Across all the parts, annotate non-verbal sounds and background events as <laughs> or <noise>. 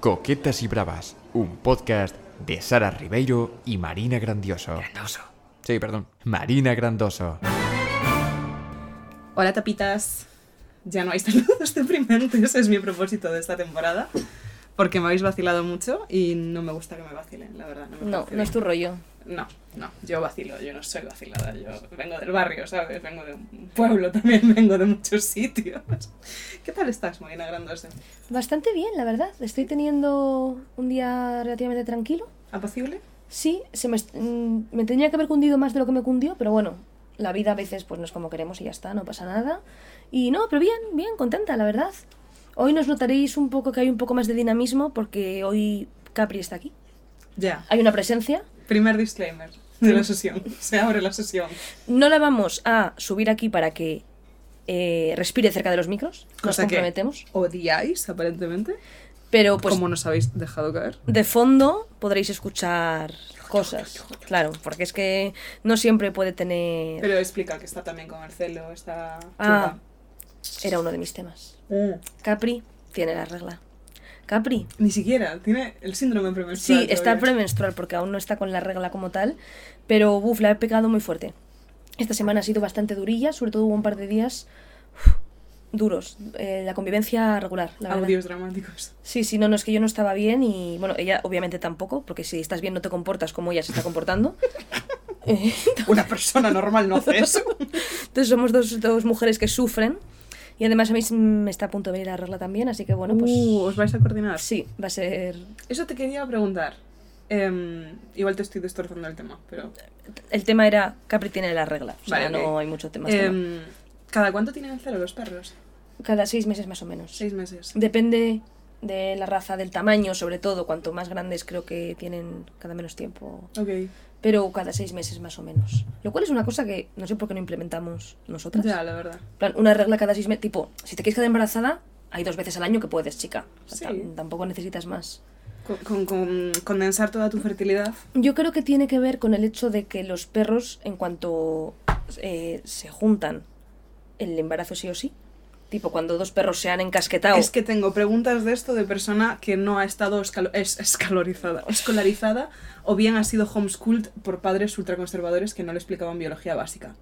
Coquetas y Bravas, un podcast de Sara Ribeiro y Marina Grandioso. Grandoso. Sí, perdón, Marina Grandoso. Hola tapitas. Ya no hay saludos <laughs> deprimentes, es mi propósito de esta temporada. Porque me habéis vacilado mucho y no me gusta que me vacilen, la verdad. No, me No, no es tu rollo. No, no, yo vacilo, yo no soy vacilada, yo vengo del barrio, ¿sabes? Vengo de un pueblo <laughs> también, vengo de muchos sitios. ¿Qué tal estás, Marina Grandosa? Bastante bien, la verdad. Estoy teniendo un día relativamente tranquilo. ¿Apacible? Sí, se me, mm, me tendría que haber cundido más de lo que me cundió, pero bueno, la vida a veces pues no es como queremos y ya está, no pasa nada. Y no, pero bien, bien, contenta, la verdad. Hoy nos notaréis un poco que hay un poco más de dinamismo porque hoy Capri está aquí. Ya. Hay una presencia. Primer disclaimer de la sesión. <laughs> Se abre la sesión. No la vamos a subir aquí para que eh, respire cerca de los micros, nos Cosa que comprometemos. odiáis, aparentemente. Pero pues como nos habéis dejado caer. de fondo podréis escuchar cosas. Claro, porque es que no siempre puede tener... Pero explica que está también con el celo, está Ah, era uno de mis temas. Chunga. Capri tiene la regla. Capri, Ni siquiera, tiene el síndrome premenstrual. sí, está todavía. premenstrual porque aún no está con la regla como tal, pero buf, la he pegado muy fuerte. Esta semana ha sido bastante durilla, sobre todo hubo un par de días duros. Eh, la convivencia regular, la verdad. Audios dramáticos. Sí, sí, no, no, es que yo no estaba bien y bueno, ella obviamente tampoco, porque si estás bien no te comportas como ella se está comportando. <laughs> Una persona normal no hace eso. Entonces somos dos, dos mujeres que sufren y además a mí me está a punto de venir la regla también, así que bueno, pues Uh, ¿Os vais a coordinar? sí, va a ser... Eso te quería preguntar. Em, igual te estoy destrozando el tema, pero... El tema era Capri tiene la regla, o sea, Vale, no hay mucho tema. tema. Em, ¿Cada cuánto tienen el celo los perros? Cada seis meses más o menos. Seis meses. Depende de la raza, del tamaño, sobre todo, cuanto más grandes creo que tienen cada menos tiempo, Ok. Pero cada seis meses más o menos. Lo cual es una cosa que no sé por qué no implementamos nosotras. Ya, la verdad. Plan, una regla cada seis meses, tipo, si te quieres quedar embarazada, hay dos veces al año que puedes, chica. O sea, Sí. tampoco necesitas más. Con, con- con condensar toda tu fertilidad. Yo creo que tiene que ver con el hecho de que los perros, en cuanto eh, se juntan, el embarazo sí o sí. Tipo, cuando dos perros se han encasquetado. Es que tengo preguntas de esto de persona que no ha estado es, escalorizada, escolarizada o bien ha sido homeschooled por padres ultraconservadores que no le explicaban biología básica.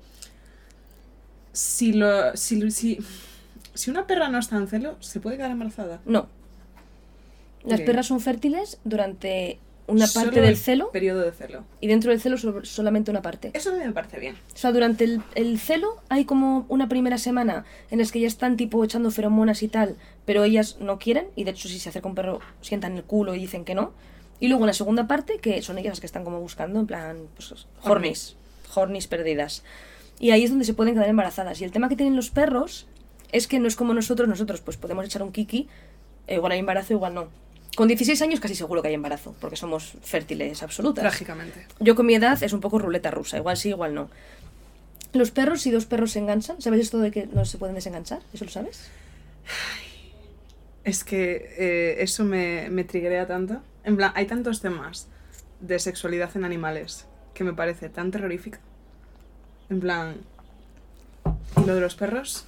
Si, lo, si, si, si una perra no está en celo, ¿se puede quedar embarazada? No. Las perras son fértiles durante una Solo parte del el celo Periodo de celo. y dentro del celo sol- solamente una parte. Eso me parece bien. O sea, durante el, el celo hay como una primera semana en las que ya están tipo echando feromonas y tal, pero ellas no quieren y de hecho si se acerca un perro sientan el culo y dicen que no. Y luego en la segunda parte, que son ellas las que están como buscando, en plan, pues, hornies, hornies perdidas. Y ahí es donde se pueden quedar embarazadas. Y el tema que tienen los perros es que no es como nosotros, nosotros pues podemos echar un kiki, igual hay embarazo, igual no. Con 16 años casi seguro que hay embarazo, porque somos fértiles absolutas. Trágicamente. Yo con mi edad es un poco ruleta rusa, igual sí, igual no. Los perros, si dos perros se enganchan, ¿sabes esto de que no se pueden desenganchar? ¿Eso lo sabes? Es que eh, eso me, me triguea tanto. En plan, hay tantos temas de sexualidad en animales que me parece tan terrorífica. En plan. Y lo de los perros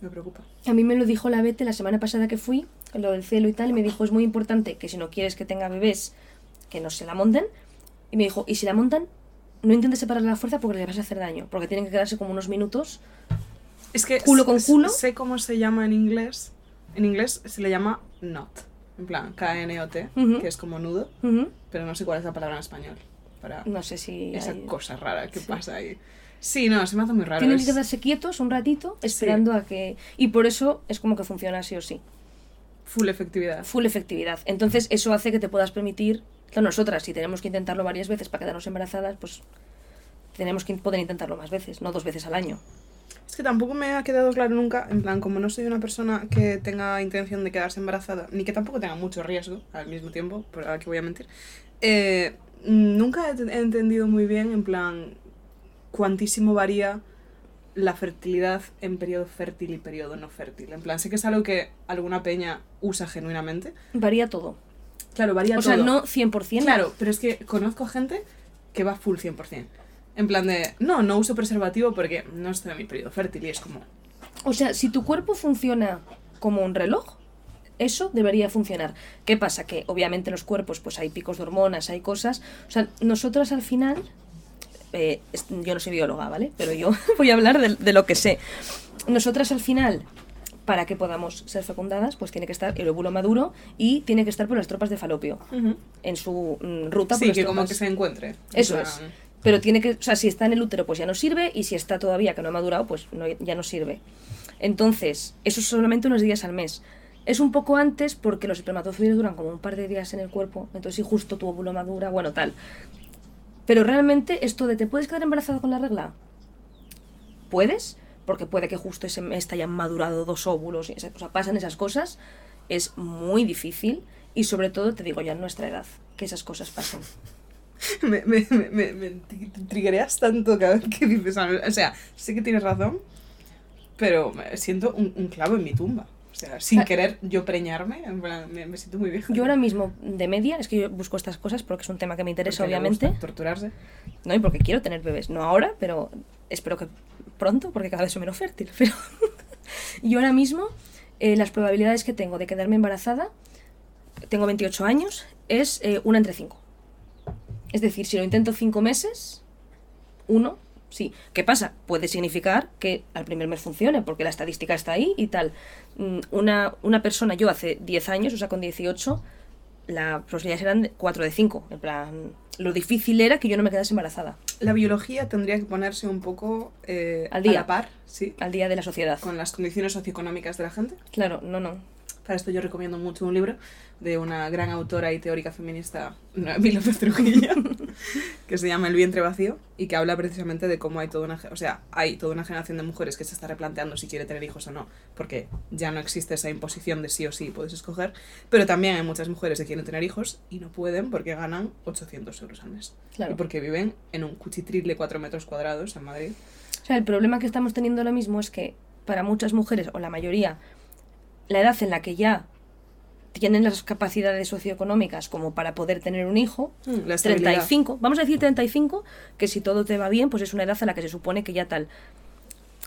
me preocupa. A mí me lo dijo la Bete la semana pasada que fui, lo del celo y tal, y me dijo, es muy importante que si no quieres que tenga bebés, que no se la monten. Y me dijo, y si la montan, no intentes separarle la fuerza porque le vas a hacer daño, porque tienen que quedarse como unos minutos. Es que. Culo con culo. Sé cómo se llama en inglés. En inglés se le llama knot. En plan, K-N-O-T, Ujú. que es como nudo. Ujú. Pero no sé cuál es la palabra en español. Para No sé si... esa hay- cosa rara que pasa ahí. Sí, no, se me hace muy raro. Tienen es- que quedarse quietos un ratito esperando a que... Y por eso es como que funciona así o sí. Full efectividad. full efectividad. Entonces eso hace que te puedas permitir, claro, nosotras si tenemos que intentarlo varias veces para quedarnos embarazadas, pues tenemos que poder intentarlo más veces, no dos veces al año. Es que tampoco me ha quedado claro nunca, en plan, como no soy una persona que tenga intención de quedarse embarazada, ni que tampoco tenga mucho riesgo al mismo tiempo, por aquí voy a mentir, eh, nunca he, he entendido muy bien, en plan, cuantísimo varía la fertilidad en periodo fértil y periodo no fértil. En plan, sé que es algo que alguna peña usa genuinamente. Varía todo. Claro, varía O sea, todo. no 100%. Claro, pero es que conozco gente que va full 100%. En plan de, no, no uso preservativo porque no estoy en mi periodo fértil y es como, O sea, si tu cuerpo funciona como un reloj, Eso debería funcionar. ¿Qué pasa? Que obviamente en los cuerpos pues hay picos de hormonas, hay cosas. O sea, nosotras al final, eh, yo no soy bióloga, ¿vale? Pero yo <laughs> voy a hablar de, de lo que sé. Nosotras al final, para que podamos ser fecundadas, pues tiene que estar el óvulo maduro y tiene que estar por las tropas de falopio en su mm, ruta por Sí, las que como que se encuentre. En Eso es. Pero tiene que, o sea, si está en el útero, pues ya no sirve, y si está todavía que no ha madurado, pues no- ya no sirve. Entonces, eso es solamente unos días al mes. Es un poco antes porque los espermatozoides duran como un par de días en el cuerpo, entonces si justo tu óvulo madura, bueno, tal. Pero realmente esto de te puedes quedar embarazada con la regla, puedes, porque puede que justo ese mes te hayan madurado dos óvulos, y esa- o pasan esas cosas, es muy difícil y sobre todo, te digo ya en nuestra edad, que esas cosas pasen. <laughs> me, me, me, me, me tri- triggereas tanto cada vez que dices. O sea, sé que tienes razón, pero siento un clavo en mi tumba. Sea, sin Ah. querer yo preñarme, en plan, me, me siento muy vieja. Yo ahora mismo, de media, es que yo busco estas cosas porque es un tema que me interesa, Porque obviamente. gusta torturarse. No, y porque quiero tener bebés. No ahora, pero espero que pronto, porque cada vez soy menos fértil. <laughs> Pero <laughs> yo ahora mismo, eh, las probabilidades que tengo de quedarme embarazada, tengo 28 años, es eh, una entre cinco. Es decir, si lo intento cinco meses, uno, sí. ¿Qué pasa? Puede significar que al primer mes funcione, porque la estadística está ahí y tal. Mm, Una, una persona, yo hace 10 años, o sea, con 18, las posibilidades eran 4 de 5. En plan, lo difícil era que yo no me quedase embarazada La biología tendría que ponerse un poco eh, Al día. a la par, sí, al día de la sociedad. con las condiciones socioeconómicas de la gente. Claro, no, no. Para esto yo recomiendo mucho un libro de una gran autora y teórica feminista, Noemí López Trujillo, <laughs> que se llama El vientre vacío y que habla precisamente de cómo hay toda una, o sea, hay toda una generación de mujeres que se está replanteando si quiere tener hijos o no, porque ya no existe esa imposición de sí o sí puedes escoger, pero también hay muchas mujeres que quieren tener hijos y no pueden porque ganan 800 euros al mes Claro. y porque viven en un cuchitril de 4 metros cuadrados en Madrid. O sea, el problema que estamos teniendo ahora mismo es que para muchas mujeres, o la mayoría, la edad en la que ya tienen las capacidades socioeconómicas como para poder tener un hijo, Mm, La estabilidad. 35, vamos a decir 35, que si todo te va bien, pues es una edad a la que se supone que ya tal.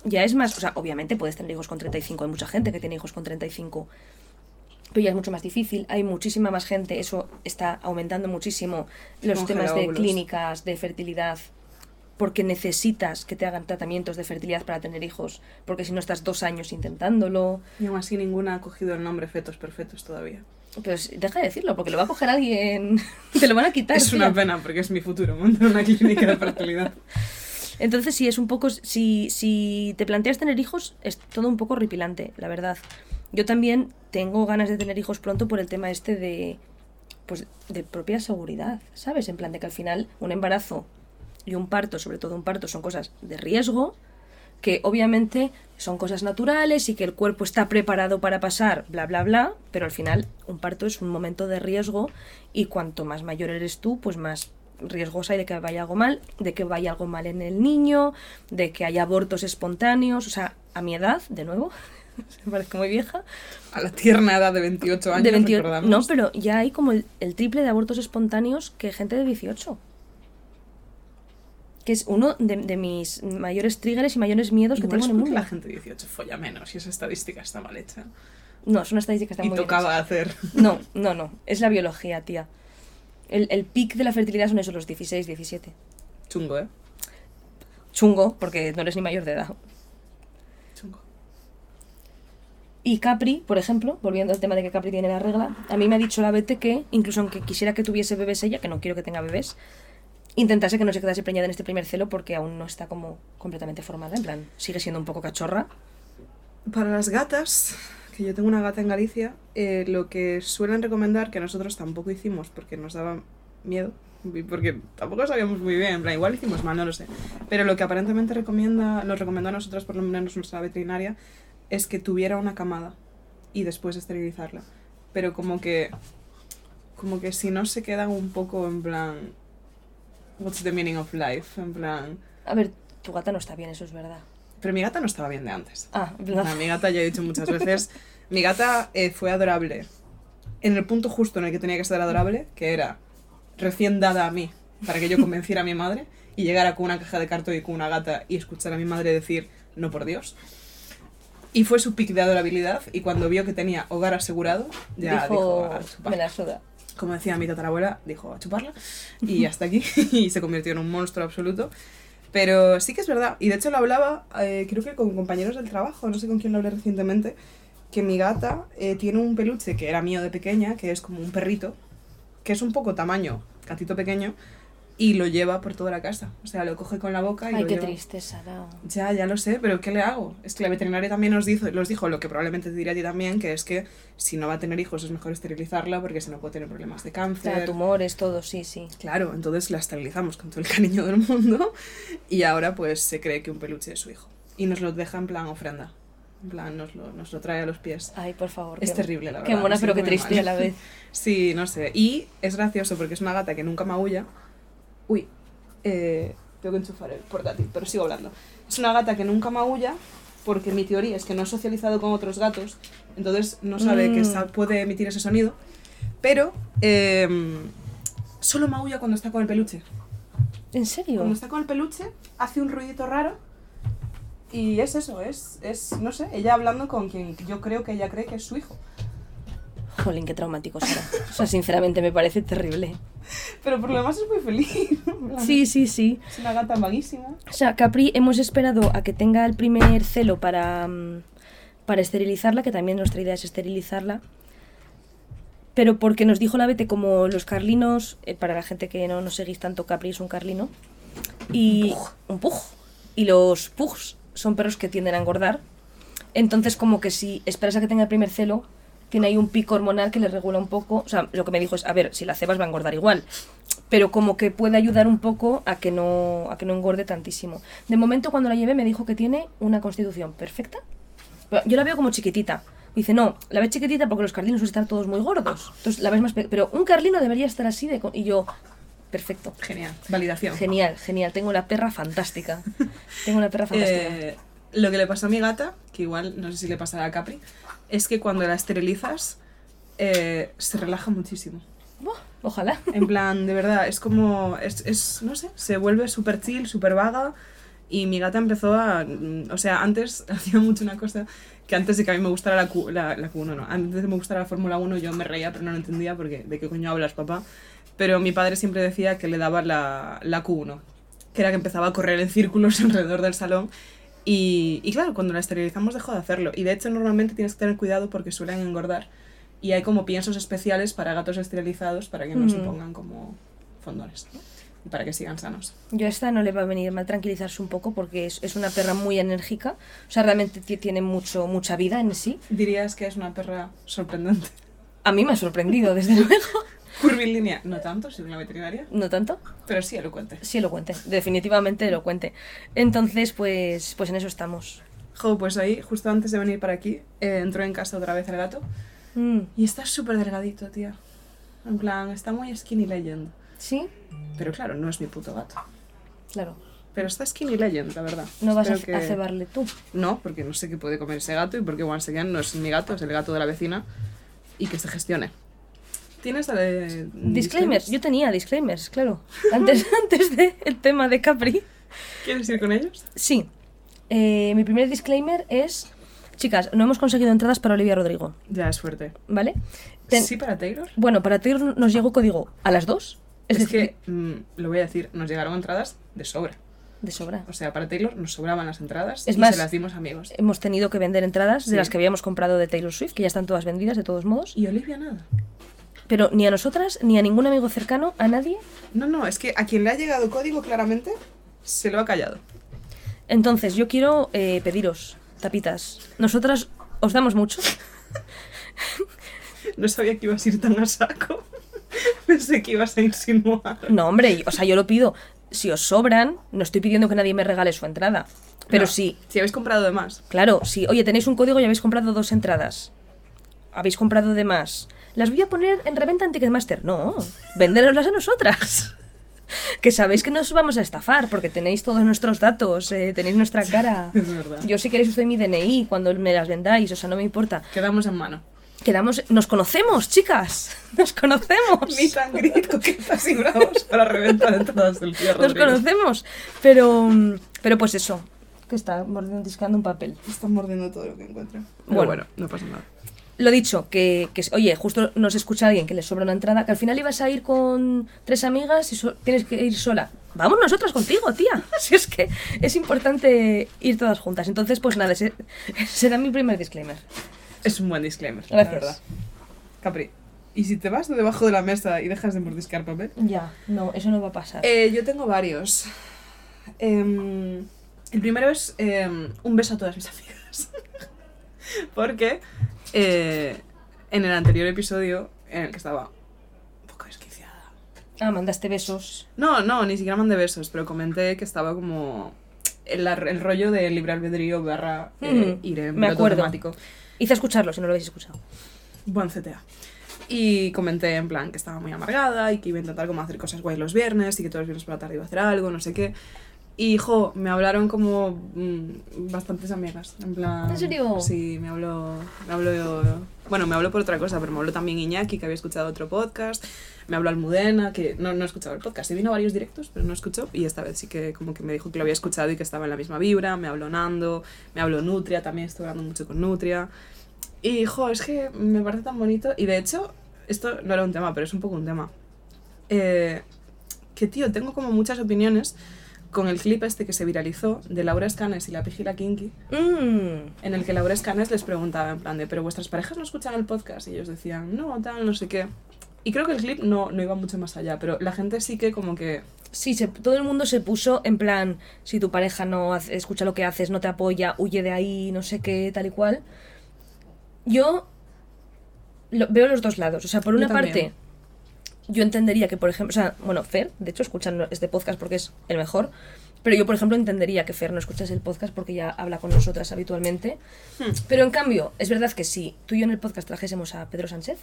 Ya es más, o sea, obviamente puedes tener hijos con 35, hay mucha gente que tiene hijos con 35, pero ya es mucho más difícil, hay muchísima más gente, eso está aumentando muchísimo los temas de óvulos. clínicas, de fertilidad, porque necesitas que te hagan tratamientos de fertilidad para tener hijos, porque si no estás dos años intentándolo, Y aún así ninguna ha cogido el nombre fetos perfectos todavía. pues deja de decirlo, porque lo va a coger alguien, <laughs> te lo van a quitar. Es una pena porque es mi futuro montar una clínica de fertilidad. <laughs> Entonces sí, es un poco, si, si te planteas tener hijos, es todo un poco horripilante, la verdad. Yo también tengo ganas de tener hijos pronto por el tema este de, pues, de propia seguridad, ¿sabes? En plan de que al final un embarazo y un parto, sobre todo un parto, son cosas de riesgo, que obviamente son cosas naturales y que el cuerpo está preparado para pasar, bla, bla, bla, pero al final un parto es un momento de riesgo y cuanto más mayor eres tú, pues más riesgos hay de que vaya algo mal, de que vaya algo mal en el niño, de que haya abortos espontáneos, o sea, a mi edad, de nuevo, <laughs> me parezco muy vieja, A la tierna edad de 28 años, de 28 recordamos. no, pero ya hay como el, el triple de abortos espontáneos que gente de 18. Que es uno de, de mis mayores triggers y mayores miedos que Igual tengo es en el mundo. la gente de 18 folla menos y esa estadística está mal hecha. No, es una estadística que está y muy bien tocaba hacer. No, <laughs> no, no. Es la biología, tía. El, el pic de la fertilidad son esos, los 16, 17. Chungo, ¿eh? Chungo, porque no eres ni mayor de edad. Chungo. Y Capri, por ejemplo, volviendo al tema de que Capri tiene la regla, a mí me ha dicho la Bete que, incluso aunque quisiera que tuviese bebés ella, que no quiero que tenga bebés, intentase que no se quedase preñada en este primer celo porque aún no está como completamente formada, en plan, sigue siendo un poco cachorra. Para las gatas, que yo tengo una gata en Galicia, eh, lo que suelen recomendar, que nosotros tampoco hicimos porque nos daba miedo, porque tampoco sabíamos muy bien, en plan, igual hicimos mal, no lo sé. Pero lo que aparentemente recomienda, nos recomendó a nosotros, por lo menos nuestra veterinaria, es que tuviera una camada y después esterilizarla. Pero como que, como que si no se quedan un poco en plan, what's the meaning of life? En plan, A ver, tu gata no está bien, eso es verdad. pero mi gata no estaba bien de antes. Ah, en O plan- sea, mi gata, ya he dicho muchas veces, <laughs> mi gata eh, fue adorable en el punto justo en el que tenía que ser adorable, que era recién dada a mí, para que yo convenciera a mi madre y llegara con una caja de cartón y con una gata y escuchar a mi madre decir, no por Dios. Y fue su pick de adorabilidad y cuando vio que tenía hogar asegurado, ya dijo, Dijo, "A chupar". me la suda. Como decía mi tatarabuela, dijo a chuparla y hasta aquí <laughs> y se convirtió en un monstruo absoluto. Pero sí que es verdad, y de hecho lo hablaba, eh, creo que con compañeros del trabajo, no sé con quién lo hablé recientemente, que mi gata eh, tiene un peluche que era mío de pequeña, que es como un perrito, que es un poco tamaño, gatito pequeño, y lo lleva por toda la casa. O sea, lo coge con la boca y Ay, lo qué lleva. triste, Sara. Ya, ya lo sé, pero ¿qué le hago? Es que la veterinaria también nos dijo, los dijo lo que probablemente te diré a ti también, que es que si no va a tener hijos es mejor esterilizarla porque si no puede tener problemas de cáncer. tumores, todo, sí, sí. Claro, entonces la esterilizamos con todo el cariño del mundo y ahora pues se cree que un peluche es su hijo. Y nos lo deja en plan ofrenda. En plan, nos lo, nos lo trae a los pies. Ay, por favor. Es qué- terrible, la verdad. Qué mona, pero qué triste mal. a la vez. <laughs> Sí, no sé. Y es gracioso porque es una gata que nunca maulla. Uy, eh, tengo que enchufar el portátil, pero sigo hablando. Es una gata que nunca maulla porque mi teoría es que no ha socializado con otros gatos, entonces no sabe que Mm. puede emitir ese sonido. Pero em, solo maulla cuando está con el peluche. ¿En serio? Cuando está con el peluche, hace un ruidito raro. Y es eso, es, es, no sé, ella hablando con quien yo creo que ella cree que es su hijo. Jolín, qué traumático, Sara. O sea, sinceramente me parece terrible. Pero por lo demás es muy feliz. <laughs> Sí, sí, sí. Es una gata vaguísima. O sea, Capri hemos esperado a que tenga el primer celo para, mm, para esterilizarla, que también nuestra idea es esterilizarla. Pero porque nos dijo la Bete como los carlinos, eh, para la gente que no nos seguís tanto, Capri es un carlino. Y un pug. Y los pugs son perros que tienden a engordar. Entonces, como que si esperas a que tenga el primer celo, tiene ahí un pico hormonal que le regula un poco. O sea, lo que me dijo es, a ver, si la cebas va a engordar igual. Pero como que puede ayudar un poco a que no, a que no engorde tantísimo. De momento, cuando la llevé, me dijo que tiene una constitución perfecta. Yo la veo como chiquitita. Dice, no, la ves chiquitita porque los carlinos suelen estar todos muy gordos. Entonces la ves más... pe- Pero un carlino debería estar así de... Y yo, perfecto. Genial. Validación. Genial, genial. Tengo una perra fantástica. <laughs> Tengo una perra fantástica. Eh, lo que le pasó a mi gata, que igual no sé si le pasará a Capri, es que cuando la esterilizas eh, se relaja muchísimo. Buah, ojalá. En plan, de verdad, es como, es, es no sé, se vuelve súper chill, súper vaga. Y mi gata empezó a, mm, o sea, antes <laughs> hacía mucho una cosa que antes de que a mí me gustara la, Q, la, la Q1, no, antes de que me gustara la Fórmula 1 yo me reía, pero no lo entendía porque de qué coño hablas, papá. Pero mi padre siempre decía que le daba la, la Q1, que era que empezaba a correr en círculos <laughs> alrededor del salón. Y, y claro, cuando la esterilizamos dejó de hacerlo. Y de hecho normalmente tienes que tener cuidado porque suelen engordar. Y hay como piensos especiales para gatos esterilizados para que no se Mm. pongan como fondones. ¿no? Y para que sigan sanos. Yo a esta no le va a venir mal tranquilizarse un poco porque es, es una perra muy enérgica. O sea, realmente ti- tiene mucho, mucha vida en sí. Dirías que es una perra sorprendente. A mí me ha sorprendido, desde <laughs> luego. Curvilínea, no tanto, soy una veterinaria, No tanto. pero sí elocuente. Sí, elocuente. Definitivamente elocuente. Entonces, pues, pues en eso estamos. Jo, pues ahí, justo antes de venir para aquí, eh, entró en casa otra vez el gato. Mm, Y está súper delgadito, tía. En plan, está muy skinny legend. Sí, Pero claro, no es mi puto gato. claro. Pero está skinny legend, la verdad. No vas a, Espero a que- cebarle tú. No, porque no sé qué puede comer ese gato y porque once again no es mi gato, es el gato de la vecina y que se gestione. ¿Tienes eh, Disclaimers. Yo tenía disclaimers, claro. Antes, <laughs> antes del tema de Capri. ¿Quieres ir con ellos? Sí. Eh, mi primer disclaimer es... Chicas, no hemos conseguido entradas para Olivia Rodrigo, Ya es fuerte. ¿vale? Ten- Sí, para Taylor. Bueno, para Taylor nos llegó código a las 2. Es, Es, decir, que, mm, lo voy a decir, nos llegaron entradas de sobra. de sobra. O sea, para Taylor nos sobraban las entradas Es y más- se las dimos amigos. Hemos tenido que vender entradas Sí. de las que habíamos comprado de Taylor Swift, que ya están todas vendidas de todos modos. Y Olivia nada. Pero ni a nosotras, ni a ningún amigo cercano, a nadie. No, no, es que a quien le ha llegado código claramente, se lo ha callado. Entonces, yo quiero eh, pediros, tapitas. Nosotras os damos mucho. <laughs> No sabía que ibas a ir tan a saco. <laughs> Pensé que ibas a insinuar. No, hombre, o sea, yo lo pido. Si os sobran, no estoy pidiendo que nadie me regale su entrada. Pero No, sí, Si habéis comprado de más. claro, si, oye, tenéis un código y habéis comprado dos entradas. Habéis comprado de más. Las voy a poner en reventa en Ticketmaster. No, venderoslas a nosotras. Que sabéis que no os vamos a estafar porque tenéis todos nuestros datos, eh, tenéis nuestra cara. <laughs> Es verdad. Yo si queréis os doy mi DNI cuando me las vendáis, o sea, no me importa. Quedamos en mano. Quedamos, nos conocemos, chicas. <laughs> Nos conocemos. Ni tan grit, coquetas y bravos para reventa de entradas del tío Nos Rodríguez. conocemos. Pero, pero pues eso. que está mordiscando un papel. Están mordiendo todo lo que encuentran. Pero Bueno. bueno, no pasa nada. Lo dicho, que, que, oye, justo nos escucha alguien que le sobra una entrada, que al final ibas a ir con tres amigas y so- tienes que ir sola. Vamos nosotras contigo, tía. <laughs> Si es que es importante ir todas juntas. Entonces, pues nada, ese será mi primer disclaimer. Es un buen disclaimer, la Gracias. verdad. Capri, ¿y si te vas de debajo de la mesa y dejas de mordiscar papel? Ya, no, eso no va a pasar. Eh, yo tengo varios. Em, el primero es em, un beso a todas mis <laughs> amigas. Porque eh, en el anterior episodio, en el que estaba un poco desquiciada. Ah, mandaste besos. No, no, ni siquiera mandé besos, pero comenté que estaba como el, rollo de libre albedrío barra eh, Mm, ir en me acuerdo. automático. Hice escucharlo, si no lo habéis escuchado. Buen CTA. Y comenté en plan que estaba muy amargada y que iba a intentar como hacer cosas guay los viernes y que todos los viernes por la tarde iba a hacer algo, no sé qué. Y, jo, me hablaron como mm, bastantes amigas. En plan... ¿En serio? Sí, me habló, me habló... Bueno, me habló por otra cosa, pero me habló también Iñaki, que había escuchado otro podcast. Me habló Almudena, que no, no he escuchado el podcast. He vino a varios directos, pero no escuchó. Y esta vez sí que como que me dijo que lo había escuchado y que estaba en la misma vibra. Me habló Nando, me habló Nutria, también estoy hablando mucho con Nutria. Y, jo, es que me parece tan bonito. Y de hecho, esto no era un tema, pero es un poco un tema. Eh, que, tío, tengo como muchas opiniones con el clip este que se viralizó de Laura Escanes y la Pigila Kinky, Mmm. en el que Laura Escanes les preguntaba en plan de, pero vuestras parejas no escuchan el podcast. Y ellos decían, no, tal, no sé qué. Y creo que el clip no, no iba mucho más allá, pero la gente sí que como que... Sí, se- todo el mundo se puso en plan, si tu pareja no hace- escucha lo que haces, no te apoya, huye de ahí, no sé qué, tal y cual. Yo lo- veo los dos lados. O sea, por una parte, yo entendería que, por ejemplo, o sea, bueno, Fer, de hecho, escuchan este podcast porque es el mejor. Pero yo, por ejemplo, entendería que Fer no escuchase el podcast porque ya habla con nosotras habitualmente. Hmm. Pero en cambio, es verdad que si tú y yo en el podcast trajésemos a Pedro Sánchez,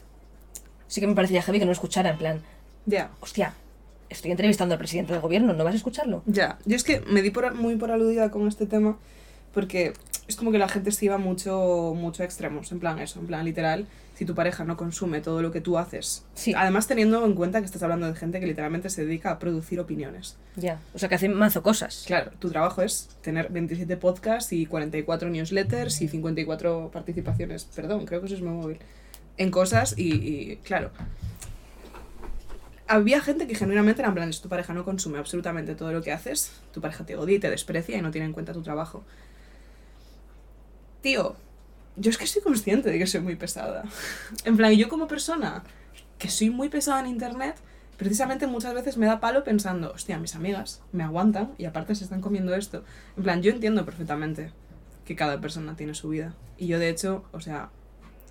sí que me parecería heavy que no escuchara, en plan, Ya. hostia, estoy entrevistando al presidente del gobierno, ¿no vas a escucharlo? Ya, yo es que me di por, muy por aludida con este tema porque es como que la gente se iba mucho, mucho a extremos, en plan eso, en plan literal, si tu pareja no consume todo lo que tú haces. Sí. Además teniendo en cuenta que estás hablando de gente que literalmente se dedica a producir opiniones. Ya, o sea que hacen mazo cosas. Claro, tu trabajo es tener 27 podcasts y 44 newsletters y 54 participaciones, perdón, creo que eso es mi móvil, en cosas y, y, claro. Había gente que genuinamente era en plan, si tu pareja no consume absolutamente todo lo que haces, tu pareja te odia y te desprecia y no tiene en cuenta tu trabajo. Tío, yo es que soy consciente de que soy muy pesada. En plan, yo como persona que soy muy pesada en internet, precisamente muchas veces me da palo pensando, hostia, mis amigas me aguantan y aparte se están comiendo esto. En plan, yo entiendo perfectamente que cada persona tiene su vida. Y yo, de hecho, o sea,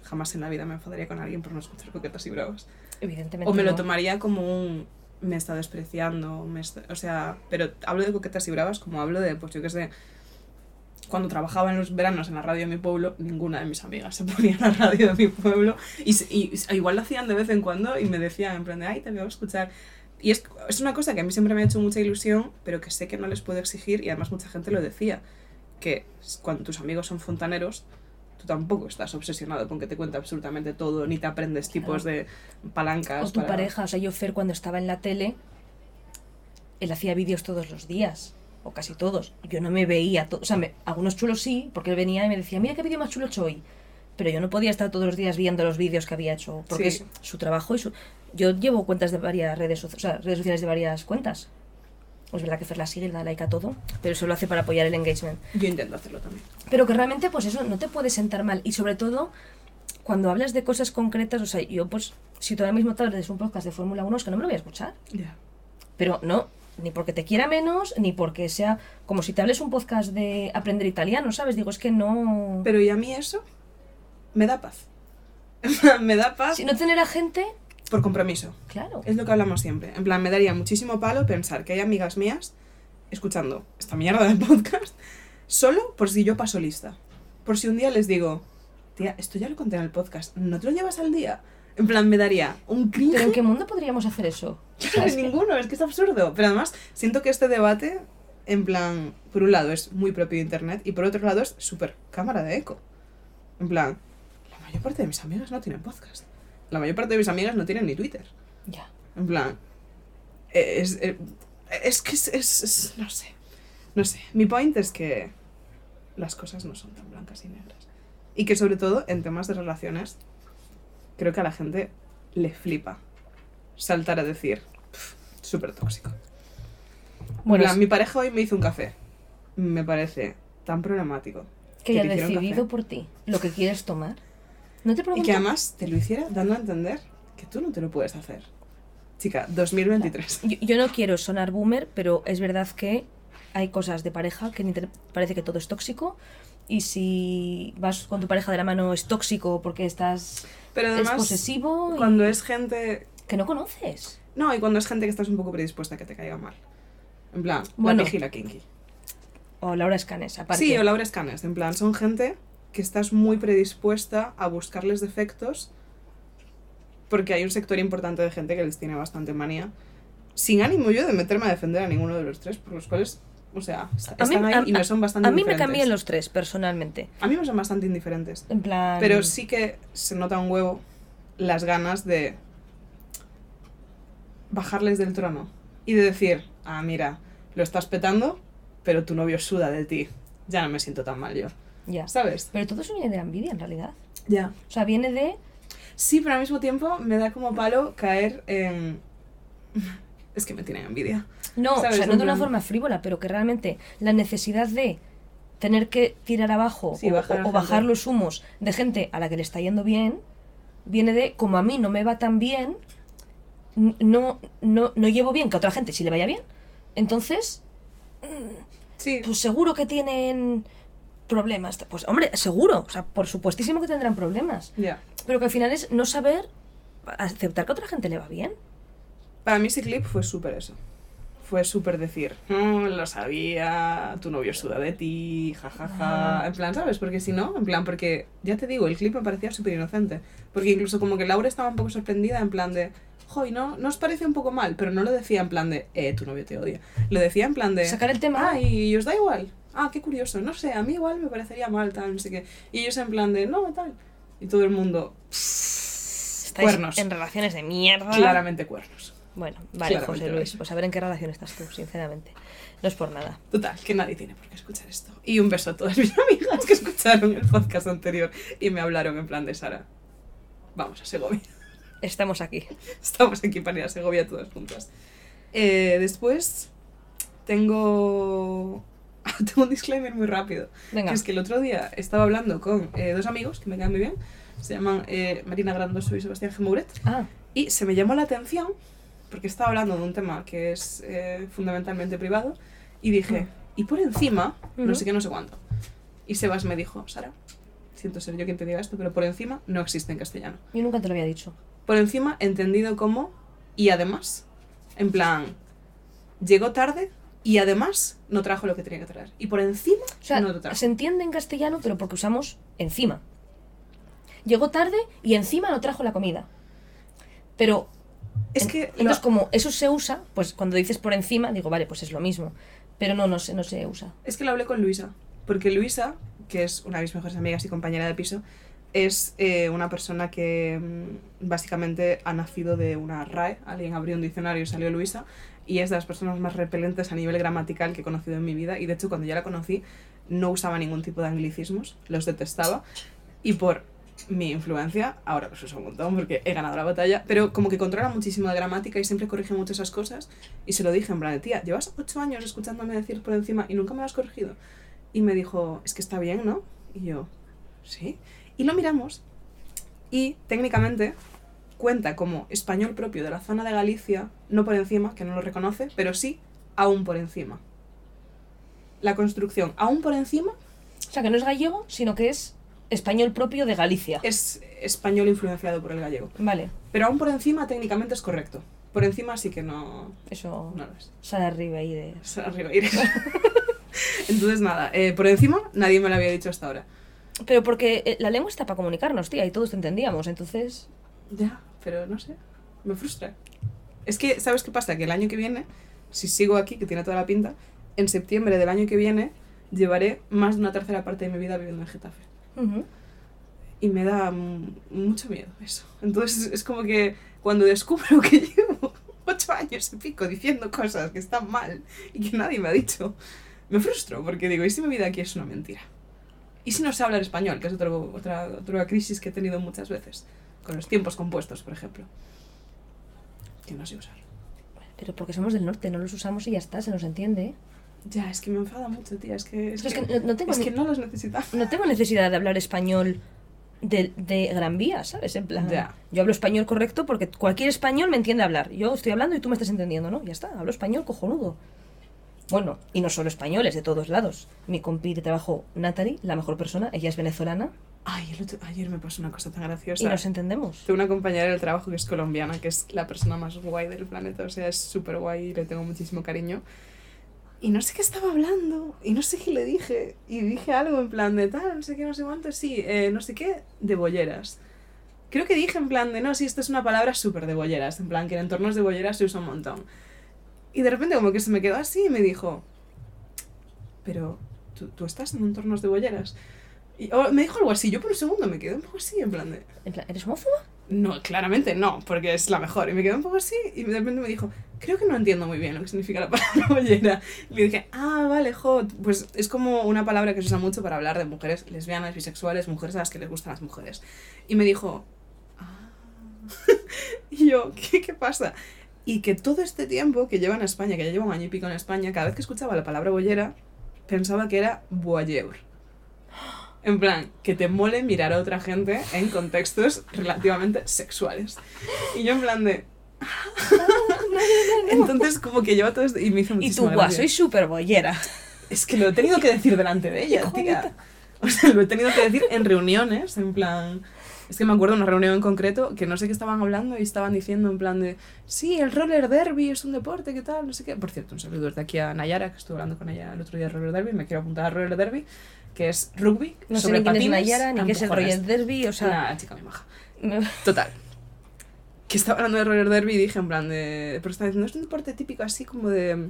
jamás en la vida me enfadaría con alguien por no escuchar coquetas y bravas. Evidentemente. O me lo tomaría como un me está despreciando, me está- o sea, pero hablo de coquetas y bravas como hablo de, pues yo qué sé, cuando trabajaba en los veranos en la radio de mi pueblo, ninguna de mis amigas se ponía en la radio de mi pueblo y, y- y igual lo hacían de vez en cuando y me decían en plan de, ay, te veo a escuchar. Y es, es una cosa que a mí siempre me ha hecho mucha ilusión, pero que sé que no les puedo exigir y además mucha gente lo decía, que cuando tus amigos son fontaneros, tú tampoco estás obsesionado con que te cuente absolutamente todo, ni te aprendes tipos de palancas. O tu para- pareja, o sea, yo Fer cuando estaba en la tele, él hacía vídeos todos los días, o casi todos. Yo no me veía, o sea, me- algunos chulos sí, porque él venía y me decía, mira qué vídeo más chulo he hecho hoy. Pero yo no podía estar todos los días viendo los vídeos que había hecho, porque Sí. es su trabajo y su... Yo llevo cuentas de varias redes, o sea, redes sociales de varias cuentas. Es verdad que Fer la sigue le da like a todo, pero eso lo hace para apoyar el engagement. Yo intento hacerlo también. Pero que realmente, pues eso, no te puede sentar mal. Y sobre todo, cuando hablas de cosas concretas, o sea, yo pues, si tú ahora mismo te hablas de un podcast de Fórmula 1, es que no me lo voy a escuchar. Ya. Pero no, ni porque te quiera menos, ni porque sea como si te hables un podcast de aprender italiano, ¿sabes? Digo, es que no... Pero y a mí eso me da paz. <laughs> me da paz Si no tener a gente, por compromiso. claro. Es lo que hablamos siempre. En plan, me daría muchísimo palo pensar que hay amigas mías escuchando esta mierda de podcast solo por si yo paso lista. Por si un día les digo, tía, esto ya lo conté en el podcast, ¿no te lo llevas al día? En plan, me daría un cringe. Pero ¿en qué mundo podríamos hacer eso? Es que- ninguno, es que es absurdo. Pero además, siento que este debate, en plan, por un lado es muy propio de internet y por otro lado es súper cámara de eco. En plan, la mayor parte de mis amigas no tienen podcast. La mayor parte de mis amigas no tienen ni Twitter. Ya. En plan, es, es, es que es, es- es- no sé. No sé. Mi point es que las cosas no son tan blancas y negras. Y que sobre todo en temas de relaciones, creo que a la gente le flipa saltar a decir, "Pf, súper tóxico. Bueno, Bueno, mi pareja hoy me hizo un café. Me parece tan problemático. que haya te hicieron decidido por ti lo que quieres tomar. No te Y pregunto. que además te lo hiciera dando a entender que tú no te lo puedes hacer. Chica, 2023. Yo, yo no quiero sonar boomer, pero es verdad que hay cosas de pareja que ni te parece que todo es tóxico. Y si vas con tu pareja de la mano es tóxico porque estás Pero es además, posesivo y cuando es gente... que no conoces. No, y cuando es gente que estás un poco predispuesta a que te caiga mal. En plan, Bueno. la piji y la kinky. O Laura Escanes, aparte. Sí, o Laura Escanes. En plan, son gente que estás muy predispuesta a buscarles defectos porque hay un sector importante de gente que les tiene bastante manía. Sin ánimo yo de meterme a defender a ninguno de los tres, por los cuales, o sea, est- A mí- están ahí a- y me son bastante A mí me cambian los tres, personalmente. A mí me son bastante indiferentes. En plan. Pero sí que se nota un huevo las ganas de bajarles del trono y de decir, ah, mira, lo estás petando, pero tu novio suda de ti. Ya no me siento tan mal yo. Ya. ¿Sabes? Pero todo eso viene de la envidia, en realidad. Ya. O sea, viene de. Sí, pero al mismo tiempo me da como palo caer en... Es que me tienen envidia. No, ¿Sabes? o sea, no de una forma frívola, pero que realmente la necesidad de tener que tirar abajo Sí, o, bajar o los humos de gente a la que le está yendo bien, viene de como a mí no me va tan bien, no, no, no llevo bien que a otra gente sí le vaya bien. Entonces, Sí, pues seguro que tienen problemas. Pues hombre, seguro, o sea, por supuestísimo que tendrán problemas. ya. Pero que al final es no saber aceptar que a otra gente le va bien. Para mí ese clip fue súper eso. Fue súper decir, "Mm, lo sabía, tu novio suda de ti, jajaja. Ah. En plan, ¿sabes? Porque si no, en plan, porque ya te digo, el clip me parecía súper inocente. Porque incluso como que Laura estaba un poco sorprendida, en plan de, joy, ¿no? ¿No os parece un poco mal? Pero no lo decía en plan de, eh, tu novio te odia. Lo decía en plan de, Sacar el tema. ah, y os da igual. Ah, qué curioso. No sé, a mí igual me parecería mal, tal, no sé qué. Y ellos en plan de, no, tal. Y todo el mundo, Estáis cuernos. en relaciones de mierda. claramente cuernos. Bueno, vale, Claramente José Luis, es. pues a ver en qué relación estás tú, sinceramente. No es por nada. Total, que nadie tiene por qué escuchar esto. Y un beso a todas mis <laughs> amigas que escucharon el podcast anterior y me hablaron en plan de Sara. Vamos a Segovia. <laughs> Estamos aquí. Estamos aquí para ir a Segovia todas juntas. Eh, después tengo... <laughs> tengo un disclaimer muy rápido. Venga. Que es que el otro día estaba hablando con eh, dos amigos que me caen muy bien. Se llaman eh, Marina Grandoso y Sebastián Gemouret. Ah, Y se me llamó la atención porque estaba hablando de un tema que es eh, fundamentalmente privado y dije, y por encima, no sé qué, no sé cuánto. Y Sebas me dijo, Sara, siento ser yo quien te diga esto, pero por encima no existe en castellano. yo nunca te lo había dicho. Por encima entendido como y además, en plan, llegó tarde y además no trajo lo que tenía que traer. Y por encima O sea, no lo trajo. se entiende en castellano, pero porque usamos encima. Llegó tarde y encima no trajo la comida. Pero Es que entonces lo- como eso se usa, pues cuando dices por encima, digo, vale, pues es lo mismo. Pero no, no se, no se usa. Es que lo hablé con Luisa, porque Luisa, que es una de mis mejores amigas y compañera de piso, es eh, una persona que mm, básicamente ha nacido de una RAE, alguien abrió un diccionario y salió Luisa, y es de las personas más repelentes a nivel gramatical que he conocido en mi vida, y de hecho cuando ya la conocí no usaba ningún tipo de anglicismos, los detestaba, y por mi influencia, ahora los uso un montón porque he ganado la batalla, pero como que controla muchísimo de gramática y siempre corrige mucho esas cosas. Y se lo dije en plan tía, llevas ocho años escuchándome decir por encima y nunca me lo has corregido. Y me dijo, es que está bien, ¿no? Y yo, sí. Y lo miramos y técnicamente cuenta como español propio de la zona de Galicia, no por encima, que no lo reconoce, pero sí aún por encima. La construcción aún por encima O sea, que no es gallego, sino que es español propio de Galicia. es español influenciado por el gallego. Vale, Pero aún por encima técnicamente es correcto. Por encima sí que no, eso no lo es. de... Es arriba ir. Entonces nada, eh, por encima nadie me lo había dicho hasta ahora. Pero porque eh, la lengua está para comunicarnos, tía, y todos te entendíamos, entonces... Ya, pero no sé, me frustra. Es que, ¿sabes qué pasa? Que el año que viene, si sigo aquí, que tiene toda la pinta, en septiembre del año que viene llevaré más de una tercera parte de mi vida viviendo en Getafe. Ujú. Y me da mucho miedo eso. Entonces es como que cuando descubro que llevo <laughs> ocho años y pico diciendo cosas que están mal y que nadie me ha dicho, me frustro porque digo, ¿y si mi vida aquí es una mentira? ¿Y si no sé hablar español? Que es otro- otra, otra crisis que he tenido muchas veces. Con los tiempos compuestos, por ejemplo. Que no sé usar. Pero porque somos del norte, no los usamos y ya está, se nos entiende. Ya, es que me enfada mucho, tía. Es que, es Es que, que no- no tengo es ni- que no los necesitamos. No tengo necesidad de hablar español de, de Gran Vía, ¿sabes? En plan, Ya. yo hablo español correcto porque cualquier español me entiende hablar. Yo estoy hablando y tú me estás entendiendo, ¿no? Ya está, hablo español cojonudo. Bueno, y no solo españoles, de todos lados. Mi compi de trabajo, Natalie, la mejor persona, ella es venezolana Ay, el otro- ayer me pasó una cosa tan graciosa. y nos entendemos. Tengo una compañera del trabajo que es colombiana, que es la persona más guay del planeta, o sea, es súper guay y le tengo muchísimo cariño. Y no sé qué estaba hablando, y no sé qué le dije, y dije algo en plan de tal, no sé qué, no sé cuánto, sí, eh, no sé qué, de bolleras. Creo que dije en plan de, no, sí, esto es una palabra súper de bolleras, en plan que en entornos de bolleras se usa un montón. Y de repente como que se me quedó así y me dijo, pero, ¿tú, tú estás en entornos de bolleras? Y o me dijo algo así, yo por un segundo me quedé un poco así, en plan de... En plan, ¿eres homófoba? No, claramente no, porque es la mejor. Y me quedé un poco así y de repente me dijo, creo que no entiendo muy bien lo que significa la <laughs> palabra bollera. Y le dije, ah, vale, hot. Pues es como una palabra que se usa mucho para hablar de mujeres lesbianas, bisexuales, mujeres a las que les gustan las mujeres. Y me dijo, ah. <laughs> y yo, ¿qué, ¿qué pasa? Y que todo este tiempo que lleva en España, que ya llevo un año y pico en España, cada vez que escuchaba la palabra bollera, pensaba que era voyeur. En plan, que te mole mirar a otra gente en contextos relativamente sexuales. Y yo en plan de... <laughs> Entonces como que lleva todo esto y me hizo Y tú, guau, soy súper bollera. Es que lo he tenido que decir delante de ella, tía. O sea, lo he tenido que decir en reuniones, en plan... Es que me acuerdo de una reunión en concreto que no sé qué estaban hablando y estaban diciendo en plan de sí, el roller derby es un deporte, ¿qué tal? No sé qué. Por cierto, un saludo desde aquí a Nayara, que estuve hablando con ella el otro día de roller derby. Me quiero apuntar a roller derby, que es rugby No sé sobre ni quién es patines Nayara, ni qué es el. Royal Derby, o sea... Una chica muy maja. <laughs> Total. Que estaba hablando de roller derby y dije en plan de... Pero estaba diciendo, es un deporte típico así como de...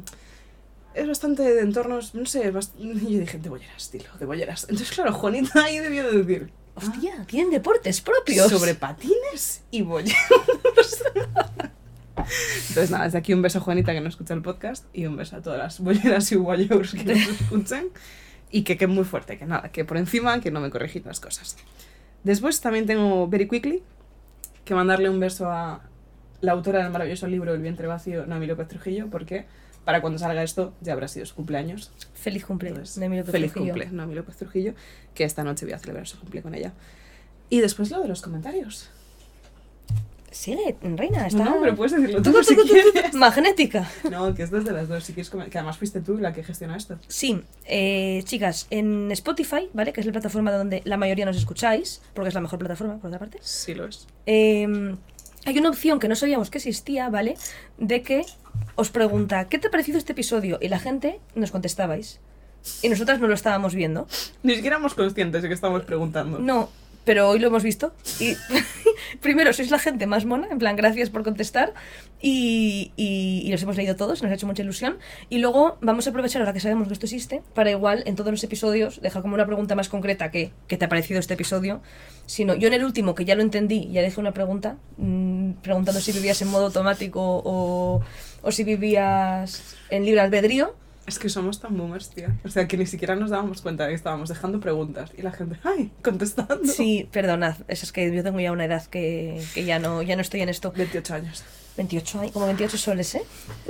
Es bastante de entornos, no sé, bast- y yo dije, de bolleras, dilo, de bolleras. Entonces, claro, Juanita ahí debió de decir... Hostia, tienen deportes propios. Sobre patines y bolleros. Entonces, nada, desde aquí un beso a Juanita que no escucha el podcast y un beso a todas las bolleras y bolleros que nos escuchen. Y que, que muy fuerte, que nada, que por encima, que no me corregid las cosas. Después también tengo Very Quickly, que mandarle un beso a la autora del maravilloso libro El vientre vacío, Naomi López Trujillo, porque para cuando salga esto ya habrá sido su cumpleaños. Feliz cumple. Entonces, de Emilio feliz Trujillo. cumple, Naomi López Trujillo, que esta noche voy a celebrar su cumple con ella. Y después lo de los comentarios. Sigue, reina, está... No, pero puedes decirlo tú, si quieres. <laughs> Magnética. No, que es desde las dos, si quieres comen- que además fuiste tú la que gestiona esto. Sí, eh, chicas, en Spotify, ¿vale? Que es la plataforma donde la mayoría nos escucháis, porque es la mejor plataforma, por otra parte. Sí lo es. eh, hay una opción que no sabíamos que existía, ¿vale? De que os pregunta, ¿qué te ha parecido este episodio? Y la gente nos contestabais. Y nosotras no lo estábamos viendo. Ni siquiera éramos conscientes de que estamos preguntando. No, pero hoy lo hemos visto. Y <laughs> primero, sois la gente más mona, en plan, gracias por contestar. Y, y, los hemos leído todos, nos ha hecho mucha ilusión. Y luego vamos a aprovechar, ahora que sabemos que esto existe, para igual en todos los episodios dejar como una pregunta más concreta que ¿qué te ha parecido este episodio? Sino, yo en el último, que ya lo entendí, ya dejé una pregunta, mm, preguntando si vivías en modo automático o, o si vivías en libre albedrío. Es que somos tan boomers, tía. O sea, que ni siquiera nos dábamos cuenta de que estábamos dejando preguntas y la gente, ¡ay! Contestando. Sí, perdonad, es es que yo tengo ya una edad que, que ya, no, ya no estoy en esto. 28 años. 28 hay, como 28 soles, ¿eh?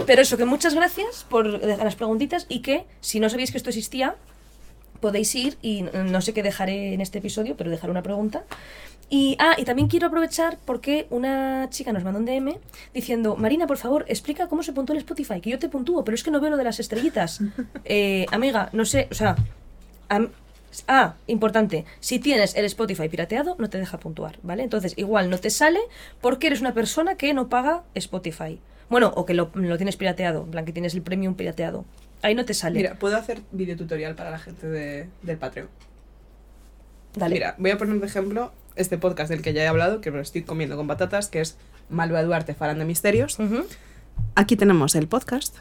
Pero eso, que muchas gracias por dejar las preguntitas y que si no sabéis que esto existía, podéis ir y no sé qué dejaré en este episodio, pero dejaré una pregunta. Y, ah, y también quiero aprovechar porque una chica nos mandó un DM diciendo, Marina, por favor, explica cómo se puntúa el Spotify, que yo te puntúo, pero es que no veo lo de las estrellitas. <laughs> Eh, amiga, no sé, o sea... am- Ah, importante, si tienes el Spotify pirateado, no te deja puntuar, ¿vale? Entonces, igual no te sale porque eres una persona que no paga Spotify. Bueno, o que lo, lo tienes pirateado, en plan que tienes el premium pirateado. Ahí no te sale. Mira, puedo hacer videotutorial para la gente de, del Patreon. Dale. Mira, voy a poner de ejemplo este podcast del que ya he hablado, que me lo estoy comiendo con patatas, que es Malva Duarte Farán de Misterios. Aquí tenemos el podcast.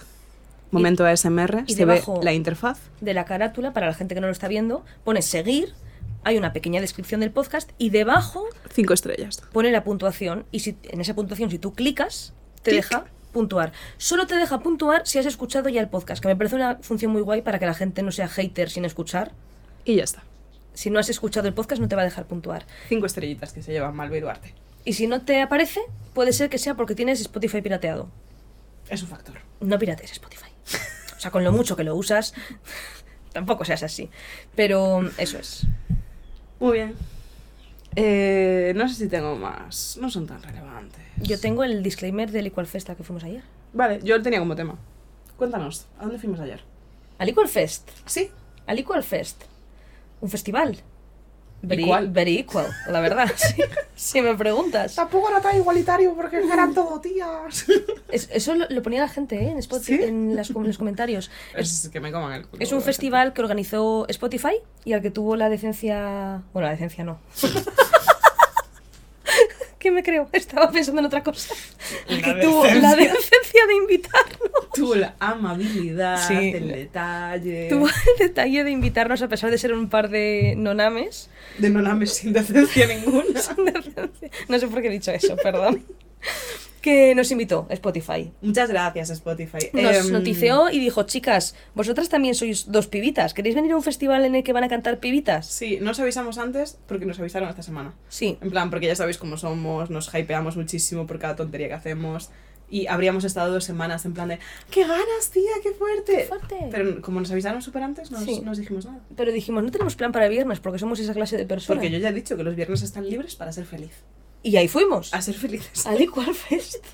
Momento ASMR, y se ve la interfaz. De la carátula, para la gente que no lo está viendo, pone seguir, hay una pequeña descripción del podcast y debajo Cinco estrellas. pone la puntuación. Y si en esa puntuación, si tú clicas, te Clic. deja puntuar. Solo te deja puntuar si has escuchado ya el podcast, que me parece una función muy guay para que la gente no sea hater sin escuchar. Y ya está. Si no has escuchado el podcast, no te va a dejar puntuar. Cinco estrellitas que se llevan Malve Duarte. Y si no te aparece, puede ser que sea porque tienes Spotify pirateado. Es un factor. No pirates Spotify. O sea, con lo mucho que lo usas, <laughs> tampoco seas así. Pero eso es. Muy bien. Eh, no sé si tengo más. No son tan relevantes. Yo tengo el disclaimer del Equal Fest al que fuimos ayer. Vale, yo lo tenía como tema. Cuéntanos, ¿a dónde fuimos ayer? Al Equal Fest. Sí. Al Equal Fest. Un festival. Very, Equal. very equal, la verdad. <laughs> si me preguntas. Tampoco era tan igualitario porque eran todo tías. <laughs> Es- eso lo, lo ponía la gente ¿eh? en, Spotify, ¿Sí? en, las- en los comentarios. Es, Es que me coman el culo. es un festival que organizó Spotify y al que tuvo la decencia. Bueno, la decencia no. <laughs> ¿Qué me creo? <laughs> Estaba pensando en otra cosa. Al que La tuvo la decencia. de invitarnos. Tuvo la amabilidad, Sí. el detalle. Tuvo <laughs> el detalle de invitarnos a pesar de ser un par de nonames. De no names sin decencia <laughs> ninguna. Sin decencia. No sé por qué he dicho eso, perdón. Que nos invitó Spotify. Muchas gracias, Spotify. Nos Em, notició y dijo, chicas, vosotras también sois dos pibitas. ¿Queréis venir a un festival en el que van a cantar pibitas? Sí, no os avisamos antes porque nos avisaron esta semana. Sí. En plan, porque ya sabéis cómo somos, nos hypeamos muchísimo por cada tontería que hacemos. Y habríamos estado dos semanas en plan de ¡Qué ganas, tía! ¡Qué fuerte! Qué fuerte. Pero como nos avisaron súper antes, no Sí. nos dijimos nada. Pero dijimos, no tenemos plan para el viernes porque somos esa clase de personas. Porque yo ya he dicho que los viernes están libres para ser feliz. Y ahí fuimos. A ser felices. Al Equal Fest.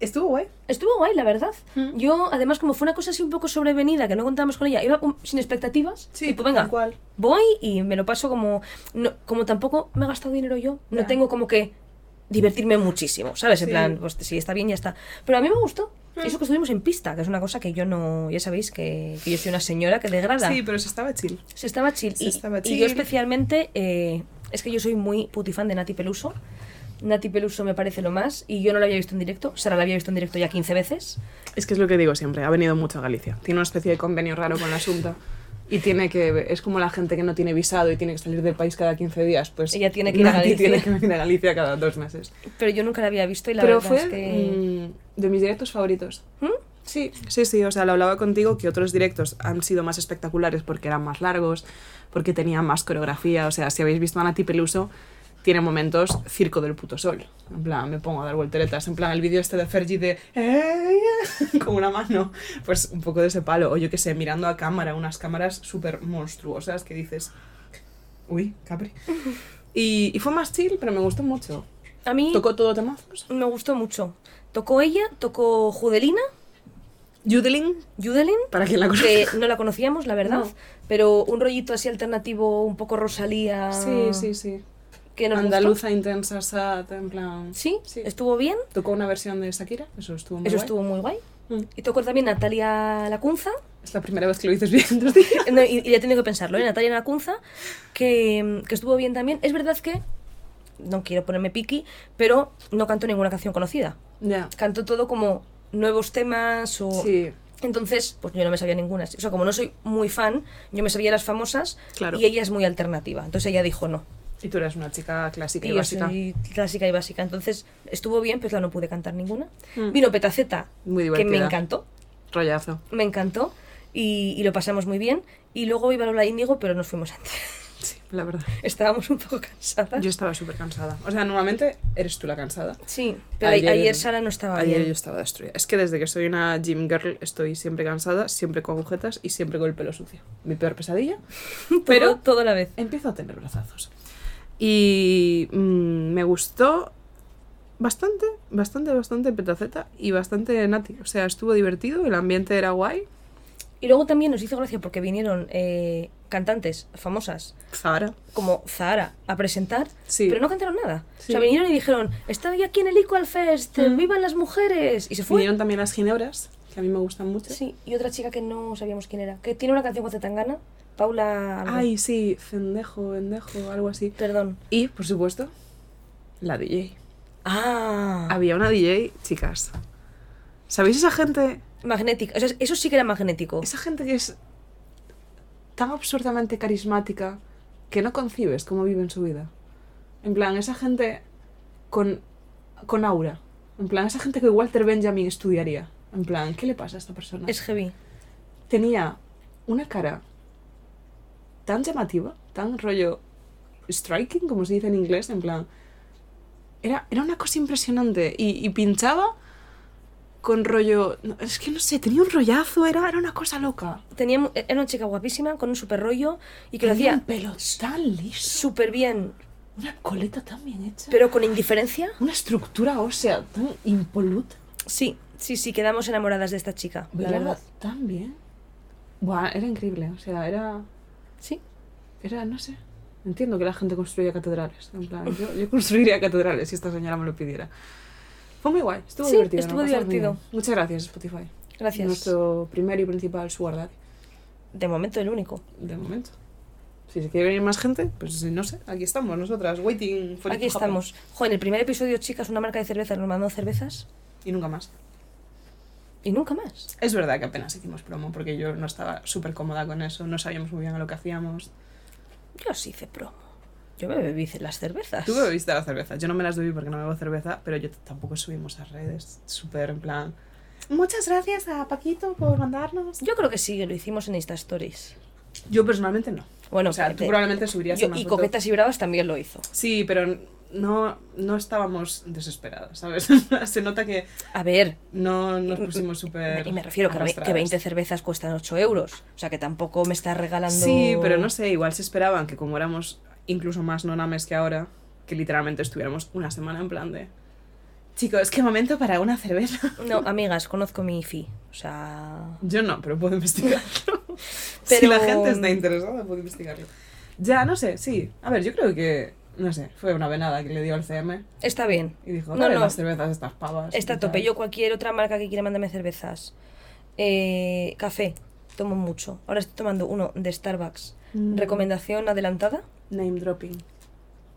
Estuvo guay. Estuvo guay, la verdad. Mm. Yo, además, como fue una cosa así un poco sobrevenida, que no contábamos con ella, iba sin expectativas. Sí, tipo, venga, tal cual. voy y me lo paso como... No, como tampoco me he gastado dinero yo, no tengo como que divertirme muchísimo, ¿sabes? En Sí. plan, pues si está bien, ya está. Pero a mí me gustó. Mm. Eso que estuvimos en pista, que es una cosa que yo no... Ya sabéis que, que yo soy una señora que degrada. Sí, pero se estaba chill. Se estaba chill. Se y, estaba y chill. yo especialmente, eh, es que yo soy muy putifan de Nati Peluso. Nati Peluso me parece lo más y yo no la había visto en directo. Sara la había visto en directo ya 15 veces. Es que es lo que digo siempre, ha venido mucho a Galicia. Tiene una especie de convenio raro con la Asunta. Y tiene que. Es como la gente que no tiene visado y tiene que salir del país cada 15 días. Pues Ella tiene que ir a Galicia. tiene que venir a Galicia cada dos meses. Pero yo nunca la había visto y la Pero verdad fue es que... mm, de mis directos favoritos. ¿Mm? Sí, sí, sí. O sea, lo hablaba contigo que otros directos han sido más espectaculares porque eran más largos, porque tenían más coreografía. O sea, si habéis visto a Nati Peluso, tiene momentos circo del puto sol. En plan, me pongo a dar volteretas. En plan, el vídeo este de Fergie de. "Eh", <laughs> con una mano. Pues un poco de ese palo. O yo qué sé, mirando a cámara, unas cámaras súper monstruosas que dices. Uy, Capri. <laughs> Y, y fue más chill, pero me gustó mucho. A mí Tocó todo temazos. me gustó mucho. Tocó ella, tocó Judelina, Judeling, Judelin, para quien la que conoce. no la conocíamos, la verdad. No. Pero un rollito así alternativo, un poco Rosalía. Sí, sí, sí. Que nos gustó. Andaluza intensa, sad, en plan. Sí, Sí. estuvo bien. Tocó una versión de Shakira, eso estuvo muy Eso guay. estuvo muy guay. Mm. Y tocó también Natalia Lacunza. Es la primera vez que lo dices bien. <laughs> <laughs> No, y, y ya he tenido que pensarlo, ¿eh? Natalia Lacunza, que, que estuvo bien también. Es verdad que, no quiero ponerme piqui, pero no cantó ninguna canción conocida. Ya. Cantó todo como nuevos temas o... Sí. Entonces, pues yo no me sabía ninguna. O sea, como no soy muy fan, yo me sabía las famosas Claro. y ella es muy alternativa. Entonces ella dijo no. Y tú eres una chica clásica Y básica. soy clásica y básica. Entonces estuvo bien, pues la no pude cantar ninguna. Mm. Vino Petaceta, Muy que me encantó. Rollazo. Me encantó y, y lo pasamos muy bien. Y luego iba Lola Índigo, pero nos fuimos antes. Sí, la verdad. Estábamos un poco cansadas. Yo estaba súper cansada. O sea, normalmente eres tú la cansada. Sí, pero ayer, Ayer- Sara no estaba Ayer bien. yo estaba destruida. Es que desde que soy una gym girl estoy siempre cansada, siempre con agujetas y siempre con el pelo sucio. Mi peor pesadilla. <laughs> Pero todo a la vez. empiezo a tener brazazos. Y mm, me gustó bastante, bastante, bastante Petaceta y bastante Nati. O sea, estuvo divertido, el ambiente era guay. Y luego también nos hizo gracia porque vinieron eh, cantantes famosas Zara. como Zahara a presentar, Sí. pero no cantaron nada. O Sí. sea, vinieron y dijeron, estoy aquí en el Equal Fest, Mm. vivan las mujeres. Y se fue. Vinieron también las ginebras, que a mí me gustan mucho. Sí, y otra chica que no sabíamos quién era, que tiene una canción con Zetangana, Paula... algo. Ay, sí, Cendejo, Vendejo, algo así. Perdón. Y, por supuesto, la DJ. Ah, Había una DJ, chicas. ¿Sabéis esa gente? magnética. O sea, eso sí que era magnético. Esa gente que es tan absurdamente carismática que no concibes cómo viven su vida. En plan, esa gente con, con aura. En plan, esa gente que Walter Benjamin estudiaría. En plan, ¿qué le pasa a esta persona? Es heavy. Tenía una cara tan llamativa tan rollo striking, como se dice en inglés, en plan... Era, era una cosa impresionante y, y pinchaba con rollo... Es que no sé, tenía un rollazo, era, era una cosa loca. Tenía, era una chica guapísima, con un super rollo, y que lo Tenía un hacía pelo tan liso, súper bien, una coleta tan bien hecha, pero con indiferencia. una estructura ósea tan impoluta. Sí, sí, sí, quedamos enamoradas de esta chica, la verdad. tan bien. Buah, era increíble, o sea, era... Sí. Era, no sé. Entiendo que la gente construya catedrales. En plan, yo, yo construiría catedrales si esta señora me lo pidiera. Fue muy guay, estuvo Sí, divertido. estuvo divertido. Muchas gracias, Spotify. Gracias. Nuestro primer y principal Sugar Daddy, De momento el único. de momento. Si se quiere venir más gente, pues no sé, aquí estamos nosotras, waiting for Aquí estamos. Jo, en el primer episodio, chicas, una marca de cervezas nos mandó cervezas Y nunca más. y nunca más. Es verdad que apenas hicimos promo porque yo no estaba súper cómoda con eso, no sabíamos muy bien a lo que hacíamos. Yo sí hice promo. Yo me bebí las cervezas. Tú bebiste la cerveza. Yo no me las bebí porque no bebo cerveza, pero yo tampoco subimos a redes. Súper en plan. Muchas gracias a Paquito por mandarnos. Yo creo que sí, lo hicimos en Insta Stories. Yo personalmente no. Bueno, o sea, tú de- probablemente subirías yo- una y foto. Coquetas y Bravas también lo hizo. Sí, pero no, no estábamos desesperadas, ¿sabes? <laughs> Se nota que A ver, no nos pusimos súper. y me refiero que, ve- que arrastradas. 20 cervezas cuestan 8 euros. O sea que tampoco me está regalando. Sí, pero no sé, igual se esperaban que como éramos incluso más nonames que ahora, que literalmente estuviéramos una semana en plan de. Chicos, qué momento para una cerveza. <laughs> No, amigas, conozco mi IFI. O sea. Yo no, pero puedo investigarlo. <laughs> Si la gente está interesada, puedo investigarlo. Ya, no sé, sí. A ver, yo creo que, no sé, fue una venada que le dio al CM Está bien. y dijo, No, no. las cervezas estas pavas. Está a y tal". tope. Yo, cualquier otra marca que quiera mandarme cervezas. Eh, café, tomo mucho. Ahora estoy tomando uno de Starbucks. Mm. Recomendación adelantada. Name dropping.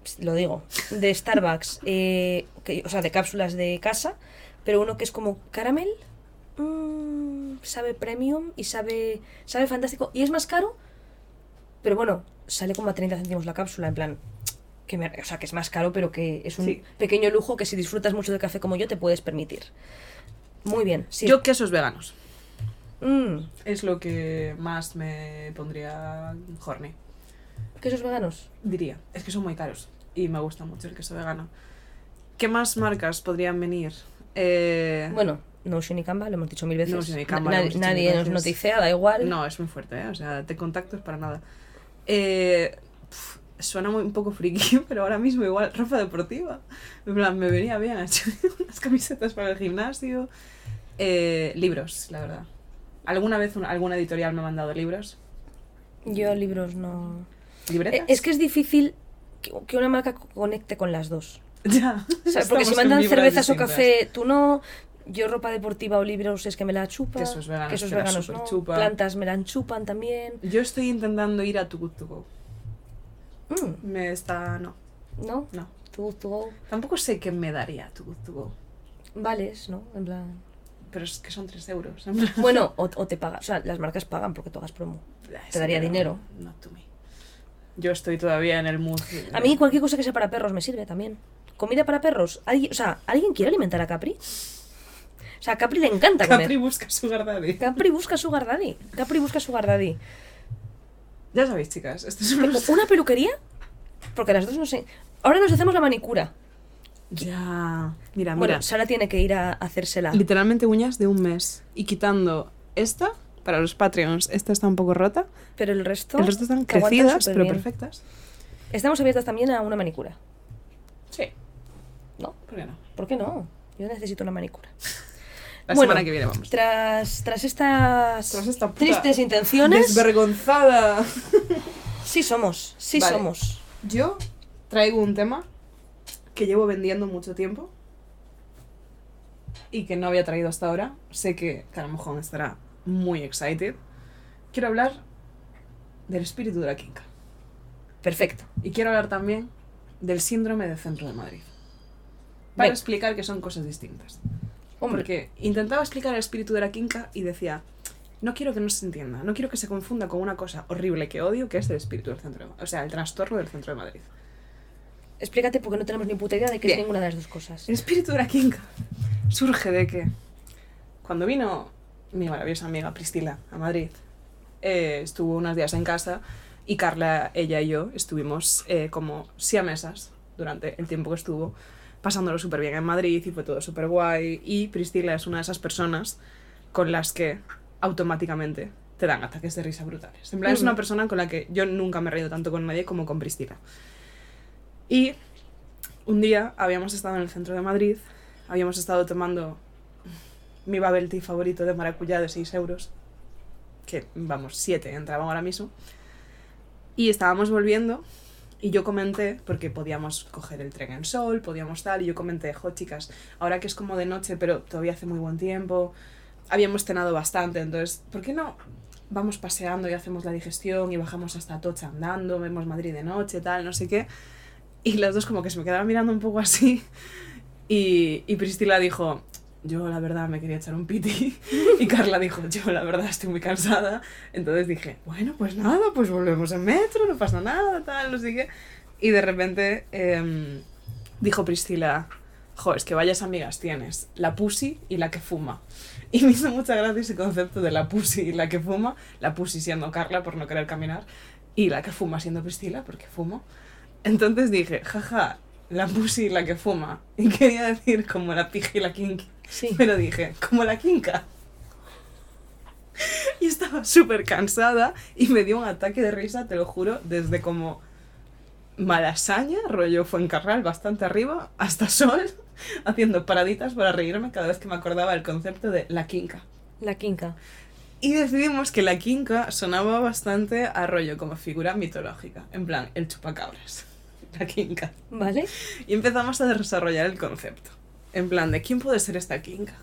Pss, Lo digo. De Starbucks. <laughs> eh, que- o sea, de cápsulas de casa. Pero uno que es como caramel. mm, sabe premium y sabe, sabe fantástico. Y es más caro. Pero bueno, sale como a 30 céntimos la cápsula. En plan. Que me- o sea, que es más caro, pero que es un Sí. pequeño lujo que si disfrutas mucho del café como yo te puedes permitir. Muy bien. Sí. Yo quesos veganos. Mm, Es lo que más me pondría horny. Quesos veganos. Diría. Es que son muy caros. Y me gusta mucho el queso vegano. ¿Qué más marcas podrían venir? Eh, Bueno, Notion y Canva, lo hemos dicho mil veces. Notion y Canva, Na- nadie mil nos noticia, da igual. No, es muy fuerte, ¿eh? O sea, te contactos para nada. Eh, pf, suena muy, un poco friki, <laughs> pero ahora mismo igual ropa deportiva. En plan, me venía bien <laughs> unas camisetas para el gimnasio. Eh, libros, la verdad. ¿Alguna vez un- alguna editorial me ha mandado libros? Yo libros no... ¿Libretas? Eh, Es que es difícil que, una marca co- conecte con las dos. <laughs> Ya. O sea, porque si mandan cervezas o café, tú no. Yo ropa deportiva o libros es que me la chupa. Quesos veganos quesos veganos no. chupa. Plantas me la chupan también. Yo estoy intentando ir a Too Good To Go. Mm, Me está... no, ¿No? no. Tú, tú, Tampoco sé qué me daría Too Good To Go. vales, ¿no? En plan. Pero es que son 3 euros. en plan. Bueno, <laughs> o, o te pagan. O sea, las marcas pagan porque tú hagas promo. Es Te daría no, dinero. Not to me. Yo estoy todavía en el mood. A mí cualquier cosa que sea para perros me sirve también. Comida para perros. ¿Alguien- o sea, ¿alguien quiere alimentar a Capri? O sea, a Capri le encanta comer. Capri busca Sugar Daddy. Capri busca su Daddy. Capri busca su Daddy. Ya sabéis, chicas, esto es una peluquería. Porque las dos no sé. Ahora nos hacemos la manicura. Ya. Mira, mira. Bueno, Sara tiene que ir a hacérsela. Literalmente uñas de un mes. Y quitando esta, para los Patreons, esta está un poco rota. Pero el resto. El resto están crecidas, pero perfectas. Estamos abiertas también a una manicura. Sí. ¿No? ¿Por qué no? ¿Por qué no? Yo necesito una manicura. La Bueno, semana que viene vamos. Tras, tras estas Tras esta puta tristes intenciones, Desvergonzada. sí somos, sí Vale. somos. Yo traigo un tema que llevo vendiendo mucho tiempo y que no había traído hasta ahora. Sé que Caramojón estará muy excited. Quiero hablar del espíritu de la quinca. Perfecto. Y quiero hablar también del síndrome del centro de Madrid. Para Ven. explicar que son cosas distintas. Hombre, Porque intentaba explicar el espíritu de la quinca y decía, no quiero que no se entienda, no quiero que se confunda con una cosa horrible que odio, que es el espíritu del centro de Madrid. O sea, el trastorno del centro de Madrid. explícate porque no tenemos ni puta idea de qué Bien. es ninguna de las dos cosas. El espíritu de la quinca surge de que cuando vino mi maravillosa amiga Priscila a Madrid, eh, estuvo unos días en casa Y Carla, ella y yo estuvimos eh, como siamesas durante el tiempo que estuvo, pasándolo súper bien en Madrid y fue todo súper guay. Y Priscila es una de esas personas con las que automáticamente te dan ataques de risa brutales. En plan, es una persona con la que yo nunca me he reído tanto con nadie como con Priscila. Y un día habíamos estado en el centro de Madrid, habíamos estado tomando mi bubble tea favorito de maracuyá de 6 euros, que vamos, 7 entraban ahora mismo, y estábamos volviendo y yo comenté, porque podíamos coger el tren en sol, podíamos tal, y yo comenté, jo chicas, ahora que es como de noche, pero todavía hace muy buen tiempo, habíamos cenado bastante, entonces, ¿por qué no vamos paseando y hacemos la digestión y bajamos hasta Atocha andando, vemos Madrid de noche, tal, no sé qué? Y las dos como que se me quedaban mirando un poco así. Y, y Priscila dijo, yo la verdad me quería echar un piti. <laughs> Y Carla dijo, yo la verdad estoy muy cansada. Entonces dije, bueno, pues nada, pues volvemos en metro, no pasa nada, tal, no sé qué. Y de repente em, dijo Priscila, jo, es que vayas amigas tienes, la pussy y la que fuma. Y me hizo mucha gracia ese concepto de la pussy y la que fuma, la pussy siendo Carla por no querer caminar, y la que fuma siendo Priscila porque fumo. Entonces dije, jaja, la pussy y la que fuma. Y quería decir como la pija y la kinky. Sí. Pero dije, como la quinca. Y estaba súper cansada y me dio un ataque de risa, te lo juro, desde como Malasaña, rollo Fuencarral, bastante arriba, hasta Sol, <laughs> haciendo paraditas para reírme cada vez que me acordaba el concepto de la quinca. La quinca. Y decidimos que la quinca sonaba bastante a rollo como figura mitológica, en plan, el chupacabras. <laughs> La quinca. ¿Vale? Y empezamos a desarrollar el concepto. En plan, de quién puede ser esta quinca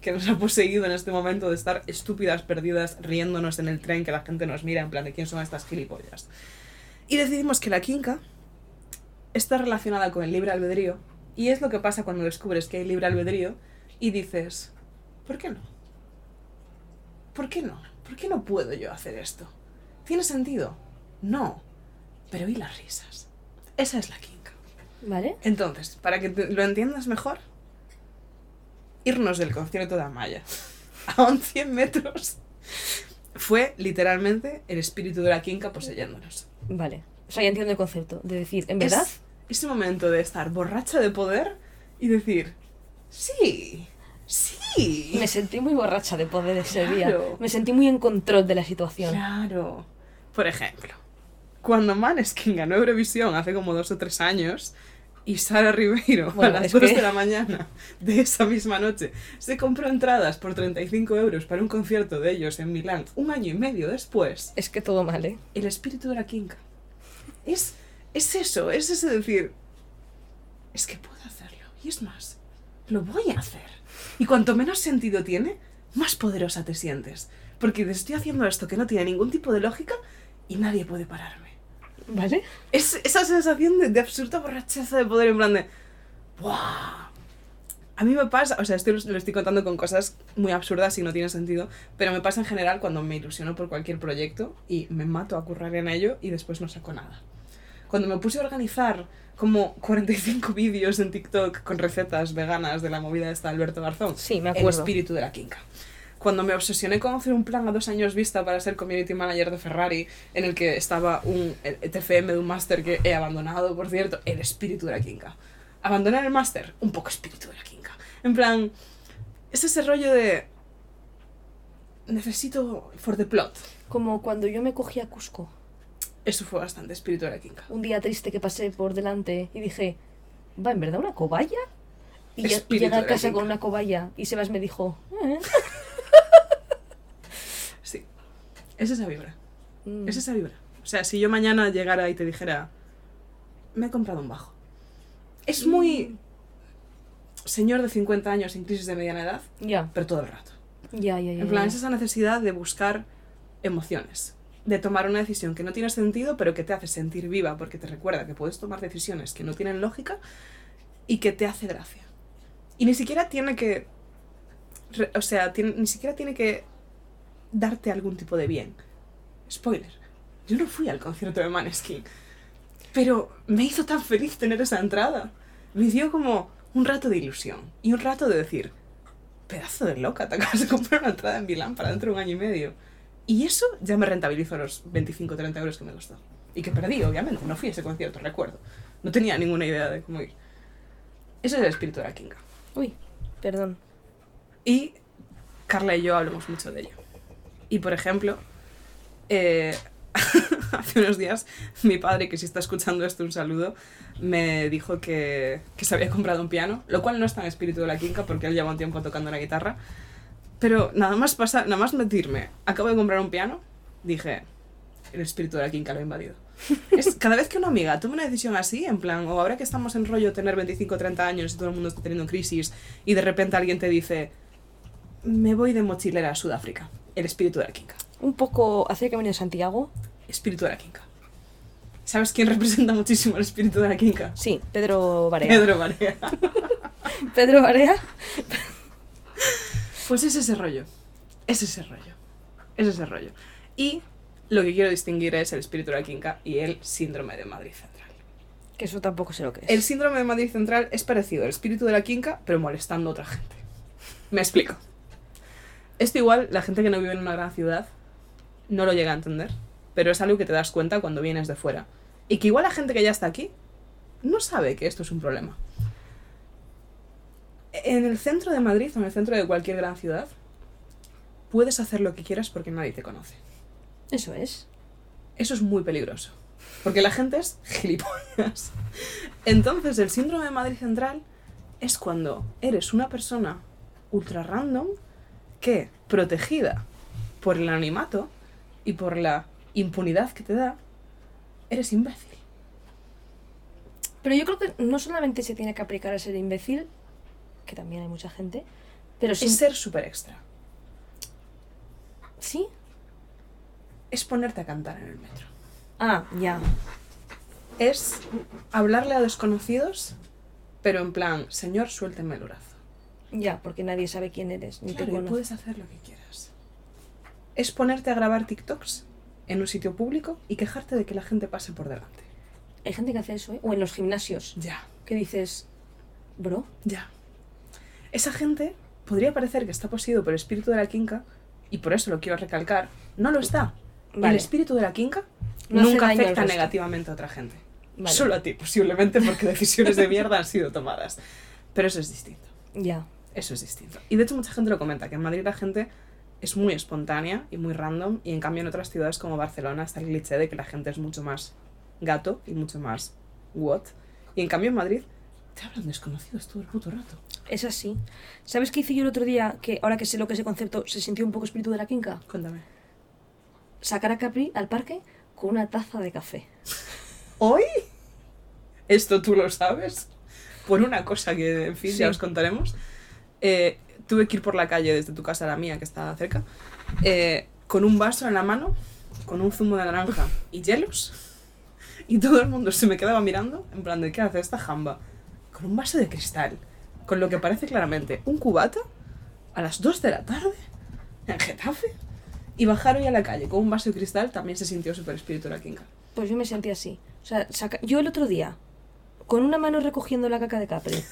que nos ha poseído en este momento de estar estúpidas, perdidas, riéndonos en el tren, que la gente nos mira, en plan, de quién son estas gilipollas. Y decidimos que la quinca está relacionada con el libre albedrío. Y es lo que pasa cuando descubres que hay libre albedrío y dices, ¿por qué no? ¿Por qué no? ¿Por qué no puedo yo hacer esto? ¿Tiene sentido? No. Pero ¿y las risas? Esa es la quinca. ¿Vale? Entonces, para que lo entiendas mejor, irnos del concierto de Amaya <laughs> a 11 metros fue literalmente el espíritu de la quinca poseyéndonos. Vale. O sea, ya entiendo el concepto. De decir, ¿en verdad? Es ese momento de estar borracha de poder y decir, sí, sí. Me sentí muy borracha de poder ese día. Me sentí muy en control de la situación. Claro. Por ejemplo, cuando Maneskin ganó Eurovisión hace como dos o tres años y Sara Ribeiro Bueno, a las es 2 que- de la mañana de esa misma noche se compró entradas por 35 euros para un concierto de ellos en Milán un año y medio después, Es que todo mal, ¿eh? el espíritu de la quinca. Es, es eso, es ese decir, es que puedo hacerlo. Y es más, lo voy a hacer. Y cuanto menos sentido tiene, más poderosa te sientes. Porque estoy haciendo esto que no tiene ningún tipo de lógica y nadie puede pararme. ¿Vale? Es esa sensación de, de absoluta borracheza de poder en plan de... ¡Buah! A mí me pasa, o sea, esto lo estoy contando con cosas muy absurdas y no tiene sentido, pero me pasa en general cuando me ilusiono por cualquier proyecto y me mato a currar en ello y después no saco nada. Cuando me puse a organizar como 45 vídeos en TikTok con recetas veganas de la movida esta de Alberto Garzón, Sí, me el acuerdo. espíritu de la quinca. Cuando me obsesioné con hacer un plan a dos años vista para ser community manager de Ferrari, en el que estaba un TFM de un máster que he abandonado, por cierto, el espíritu de la quinca. Abandonar el máster, un poco espíritu de la quinca. En plan, es ese rollo de... Necesito for the plot. Como cuando yo me cogí a Cusco. Eso fue bastante espíritu de la quinca. Un día triste que pasé por delante y dije, ¿va en verdad una cobaya? Y, lle- y llegué a casa con una cobaya y Sebas me dijo, "Eh". Sí. Es esa vibra. Mm. Es esa vibra. O sea, si yo mañana llegara y te dijera, me he comprado un bajo. Es muy señor de 50 años en crisis de mediana edad, Ya, pero todo el rato. ya, ya, ya. En plan, es esa necesidad de buscar emociones, de tomar una decisión que no tiene sentido, pero que te hace sentir viva, porque te recuerda que puedes tomar decisiones que no tienen lógica y que te hace gracia. Y ni siquiera tiene que. o sea, tiene- ni siquiera tiene que darte algún tipo de bien. Spoiler. Yo no fui al concierto de Maneskin. Pero me hizo tan feliz tener esa entrada. Me dio como un rato de ilusión. Y un rato de decir, pedazo de loca, te acabas de comprar una entrada en Milán para dentro de un año y medio. Y eso ya me rentabilizó los 25 o 30 euros que me costó. Y que perdí, obviamente. No fui a ese concierto, recuerdo. No tenía ninguna idea de cómo ir. Eso es el espíritu de la Kinga. Uy, perdón. Y Carla y yo hablamos mucho de ello. Y por ejemplo, eh, <laughs> hace unos días mi padre, que si está escuchando esto, un saludo, me dijo que, que se había comprado un piano, lo cual no es tan espíritu de la quinca porque él lleva un tiempo tocando la guitarra. Pero nada más pasar, nada más metirme, acabo de comprar un piano, dije, el espíritu de la quinca lo ha invadido. <laughs> Es, cada vez que una amiga toma una decisión así, en plan, o ahora que estamos en rollo tener 25 o 30 años y todo el mundo está teniendo crisis, y de repente alguien te dice, me voy de mochilera a Sudáfrica, el espíritu de la quinca. Un poco hacia el camino de Santiago. Espíritu de la quinca. ¿Sabes quién representa muchísimo el espíritu de la quinca? Sí, Pedro Barea. Pedro Marea. <laughs> Pedro Barea. Pues es ese rollo. Es ese rollo. Es ese rollo. Y lo que quiero distinguir es el espíritu de la quinca y el síndrome de Madrid Central. Que eso tampoco sé lo que es. El síndrome de Madrid Central es parecido al espíritu de la quinca, pero molestando a otra gente. Me explico. Esto igual, la gente que no vive en una gran ciudad no lo llega a entender, pero es algo que te das cuenta cuando vienes de fuera. Y que igual la gente que ya está aquí no sabe que esto es un problema. En el centro de Madrid o en el centro de cualquier gran ciudad, puedes hacer lo que quieras porque nadie te conoce. Eso es. Eso es muy peligroso. Porque la gente es gilipollas. Entonces, el síndrome de Madrid Central es cuando eres una persona ultra random que, protegida por el anonimato y por la impunidad que te da, eres imbécil. Pero yo creo que no solamente se tiene que aplicar a ser imbécil, que también hay mucha gente, pero sí. Es ser súper extra. ¿Sí? Es ponerte a cantar en el metro. Ah, ya. Es hablarle a desconocidos, pero en plan, señor, suélteme el brazo. Ya, porque nadie sabe quién eres, ni te Claro, conoce. puedes hacer lo que quieras. Es ponerte a grabar TikToks en un sitio público y quejarte de que la gente pase por delante. Hay gente que hace eso, ¿eh? O en los gimnasios. Ya, Que dices, bro, ya. Esa gente podría parecer que está poseído por el espíritu de la quinca, y por eso lo quiero recalcar, no lo está. Vale. El espíritu de la quinca No nunca afecta negativamente a otra gente. Vale. Solo a ti, posiblemente, porque decisiones de mierda han sido tomadas. Pero eso es distinto. ya. Eso es distinto. Y de hecho mucha gente lo comenta, que en Madrid la gente es muy espontánea y muy random, y en cambio en otras ciudades como Barcelona está el cliché de que la gente es mucho más gato y mucho más what. Y en cambio en Madrid te hablan desconocidos todo el puto rato. Es así. ¿Sabes qué hice yo el otro día? Que ahora que sé lo que es ese concepto, se sintió un poco espíritu de la quinca. Cuéntame. Sacar a Capri al parque con una taza de café. ¿Hoy? ¿Esto tú lo sabes? Por una cosa que, en fin, Sí. ya os contaremos. Eh, tuve que ir por la calle desde tu casa a la mía, que está cerca, eh, con un vaso en la mano, con un zumo de naranja y hielos. Y todo el mundo se me quedaba mirando, en plan de qué hace esta jamba. Con un vaso de cristal, con lo que parece claramente un cubata, a las 2 de la tarde, en Getafe. Y bajar hoy a la calle con un vaso de cristal también se sintió super espíritu la quinca. Pues yo me sentí así. O sea, yo el otro día, con una mano recogiendo la caca de Capri,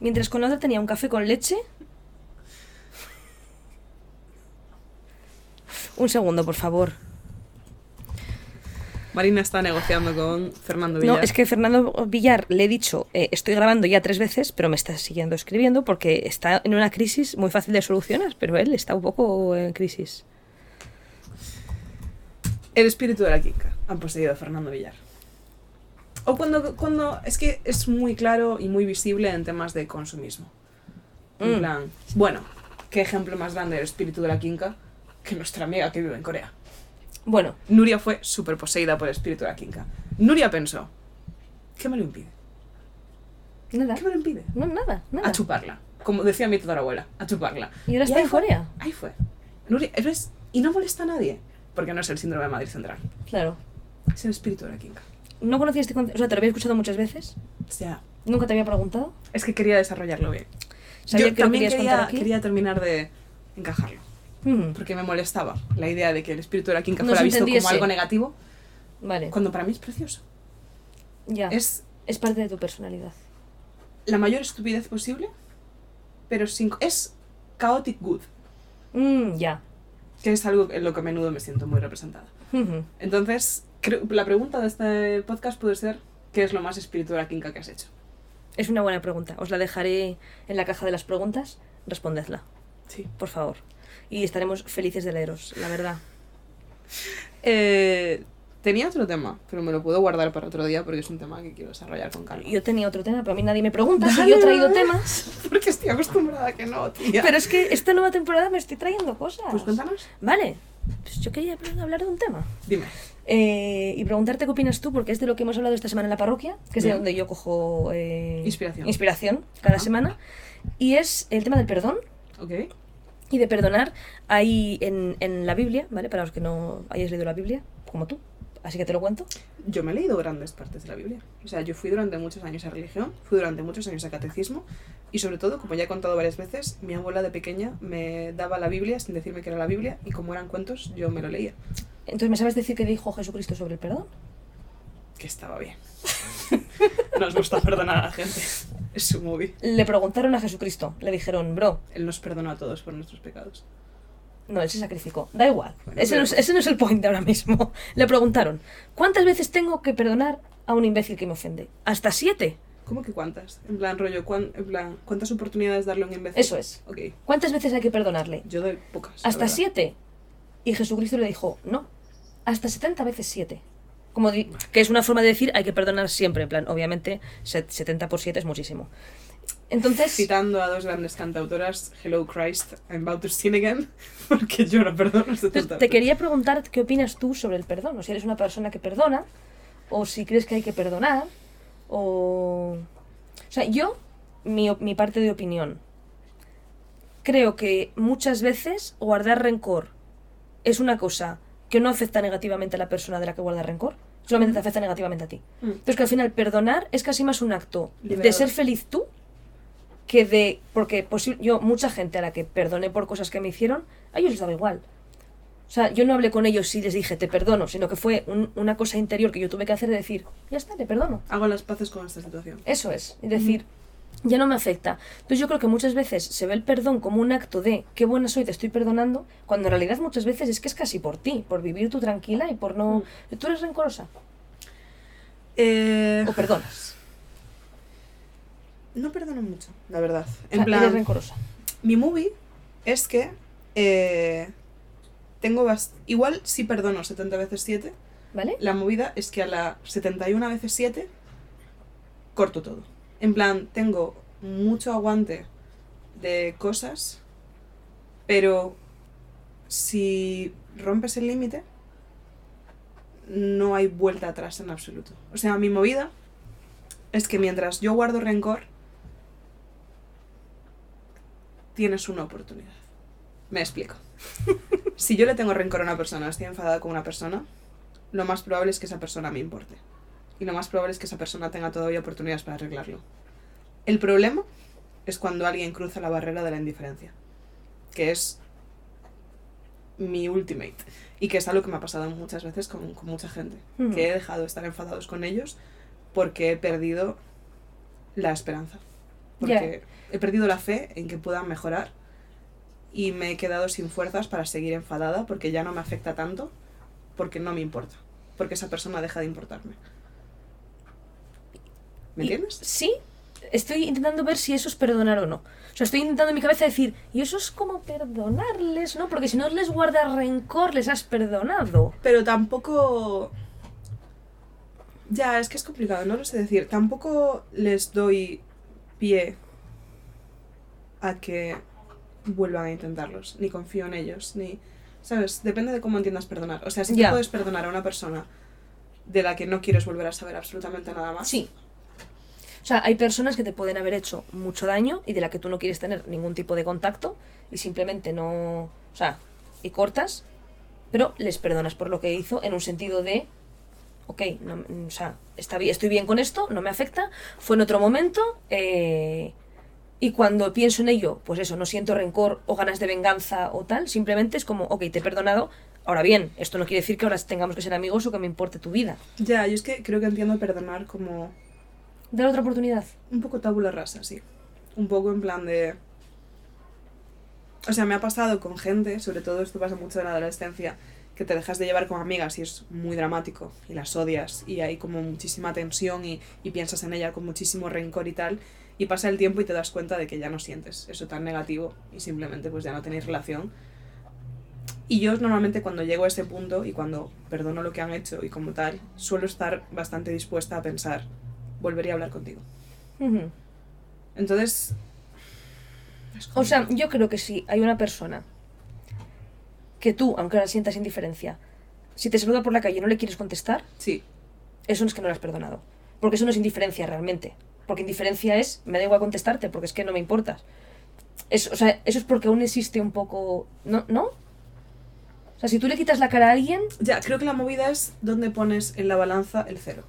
mientras con la otra tenía un café con leche. Un segundo, por favor. Marina está negociando con Fernando Villar. No, es que Fernando Villar le he dicho, eh, estoy grabando ya tres veces, pero me está siguiendo escribiendo porque está en una crisis muy fácil de solucionar, pero él está un poco en crisis. El espíritu de la Kika han poseído a Fernando Villar. O cuando, cuando. Es que es muy claro y muy visible en temas de consumismo. En Mm. plan. Bueno, ¿qué ejemplo más grande del espíritu de la Kinka que nuestra amiga que vive en Corea? Bueno, Nuria fue súper poseída por el espíritu de la Kinka. Nuria pensó: ¿qué me lo impide? nada. ¿Qué me lo impide? No, nada, nada. A chuparla. Como decía mi tatarabuela, a chuparla. Y ahora está en fue. Corea. Ahí fue. Nuria, ¿ves? Y no molesta a nadie. Porque no es el síndrome de Madrid Central. Claro. Es el espíritu de la Kinka. ¿No conocías este concepto? O sea, te lo había escuchado muchas veces. Sea, Nunca te había preguntado. es que quería desarrollarlo bien. Sabía Yo que también quería, quería terminar de encajarlo. Mm, Porque me molestaba la idea de que el espíritu de la No fuera visto como algo negativo, Vale. cuando para mí es precioso. Ya. Es Es parte de tu personalidad. la mayor estupidez posible, pero sin... Es chaotic good. Mm, ya. que es algo en lo que a menudo me siento muy representada. Entonces, creo- la pregunta de este podcast puede ser, ¿qué es lo más espiritual Kinka que has hecho? Es una buena pregunta. Os la dejaré en la caja de las preguntas. Respondedla, Sí. por favor. Y estaremos felices de leeros, la verdad. Eh, tenía otro tema, pero me lo puedo guardar para otro día porque es un tema que quiero desarrollar con calma. Yo tenía otro tema, pero a mí nadie me pregunta si yo he traído temas. <laughs> Porque estoy acostumbrada a que no, tía. Pero es que esta nueva temporada me estoy trayendo cosas. Pues cuéntanos. Vale, pues yo quería hablar de un tema. Dime. Eh, y preguntarte qué opinas tú, porque es de lo que hemos hablado esta semana en la parroquia, que es de donde yo cojo eh, Inspiración. inspiración cada Ajá. semana. Y es el tema del perdón Ok. y de perdonar. Hay en, en la Biblia, ¿vale? Para los que no hayáis leído la Biblia, como tú. Así que te lo cuento. Yo me he leído grandes partes de la Biblia. O sea, yo fui durante muchos años a religión, fui durante muchos años a catecismo y sobre todo, como ya he contado varias veces, mi abuela de pequeña me daba la Biblia sin decirme que era la Biblia y como eran cuentos, yo me lo leía. Entonces, ¿me sabes decir qué dijo Jesucristo sobre el perdón? Que estaba bien. <laughs> Nos gusta perdonar a la gente. Es su movie. Le preguntaron a Jesucristo, le dijeron, bro, Él nos perdonó a todos por nuestros pecados. No, él se sacrificó. Da igual. Ese, no es, ese no es el point ahora mismo. <laughs> Le preguntaron, ¿cuántas veces tengo que perdonar a un imbécil que me ofende? ¿Hasta siete? ¿Cómo que cuántas? En plan, rollo, cuán- en plan, ¿cuántas oportunidades darle a un imbécil? Eso es. Ok, ¿Cuántas veces hay que perdonarle? yo doy pocas. ¿Hasta siete? Y Jesucristo le dijo, no, hasta 70 veces siete. Como di- que es una forma de decir, hay que perdonar siempre. En plan, obviamente, set- 70 por 7 es muchísimo. Entonces, Citando a dos grandes cantautoras, Hello Christ, I'm about to sin again, <laughs> porque yo no perdono entonces, 70 te quería preguntar qué opinas tú sobre el perdón. O si eres una persona que perdona, o si crees que hay que perdonar, o... O sea, yo, mi, mi parte de opinión, creo que muchas veces guardar rencor es una cosa que no afecta negativamente a la persona de la que guarda rencor, solamente te afecta negativamente a ti. Mm. Pero es que al final perdonar es casi más un acto de ser feliz tú que de... Porque yo, mucha gente a la que perdoné por cosas que me hicieron, a ellos les daba igual. O sea, yo no hablé con ellos y les dije, te perdono, sino que fue un- una cosa interior que yo tuve que hacer de decir, ya está, te perdono. Hago las paces con esta situación. Eso es, es decir, ya no me afecta. Entonces yo creo que muchas veces se ve el perdón como un acto de qué buena soy, te estoy perdonando, cuando en realidad muchas veces es que es casi por ti, por vivir tú tranquila y por no... Tú eres rencorosa Eh, o perdonas. no perdono mucho, la verdad. O En sea, plan, eres rencorosa. mi movie es que eh, tengo bast- Igual sí perdono 70 veces 7. ¿Vale? La movida es que a la 71 veces 7 corto todo. En plan, tengo mucho aguante de cosas, pero si rompes el límite, no hay vuelta atrás en absoluto. O sea, mi movida es que mientras yo guardo rencor, tienes una oportunidad. Me explico. <laughs> si yo le tengo rencor a una persona, estoy enfadada con una persona, lo más probable es que esa persona me importe. Y lo más probable es que esa persona tenga todavía oportunidades para arreglarlo. El problema es cuando alguien cruza la barrera de la indiferencia, que es mi ultimate. Y que es algo que me ha pasado muchas veces con, con mucha gente. Que he dejado de estar enfadados con ellos porque he perdido la esperanza. Porque he perdido la fe en que puedan mejorar y me he quedado sin fuerzas para seguir enfadada porque ya no me afecta tanto porque no me importa. Porque esa persona deja de importarme. ¿Me Y- entiendes? Sí, estoy intentando ver si eso es perdonar o no. O sea, estoy intentando en mi cabeza decir, y eso es como perdonarles, ¿no? Porque si no les guardas rencor, les has perdonado. Pero tampoco... Ya, es que es complicado, no lo sé decir. Tampoco les doy pie a que vuelvan a intentarlos. Ni confío en ellos, ni... ¿Sabes? Depende de cómo entiendas perdonar. O sea, si Ya. puedes perdonar a una persona de la que no quieres volver a saber absolutamente nada más. Sí. O sea, hay personas que te pueden haber hecho mucho daño y de la que tú no quieres tener ningún tipo de contacto y simplemente no... O sea, y cortas, pero les perdonas por lo que hizo en un sentido de... Ok, no, o sea, está estoy bien con esto, no me afecta, fue en otro momento, eh, y cuando pienso en ello, pues eso, no siento rencor o ganas de venganza o tal, simplemente es como, ok, te he perdonado, ahora bien, esto no quiere decir que ahora tengamos que ser amigos o que me importe tu vida. Ya, yo es que creo que entiendo perdonar como Dar otra oportunidad. un poco tabula rasa, sí. Un poco en plan de... O sea, me ha pasado con gente, sobre todo esto pasa mucho en la adolescencia, que te dejas de llevar con amigas y es muy dramático y las odias y hay como muchísima tensión y, y piensas en ella con muchísimo rencor y tal. Y pasa el tiempo y te das cuenta de que ya no sientes eso tan negativo y simplemente pues ya no tenéis relación. Y yo normalmente cuando llego a ese punto y cuando perdono lo que han hecho y como tal, suelo estar bastante dispuesta a pensar, volvería a hablar contigo. Entonces... es O sea, yo creo que si hay una persona que tú, aunque ahora sientas indiferencia, si te saluda por la calle y no le quieres contestar, Sí, eso no es que no lo has perdonado. Porque eso no es indiferencia realmente. Porque indiferencia es, me da igual contestarte, porque es que no me importas. Es, o sea, eso es porque aún existe un poco... ¿No? ¿No? O sea, si tú le quitas la cara a alguien, Ya, creo que la movida es donde pones en la balanza el cero.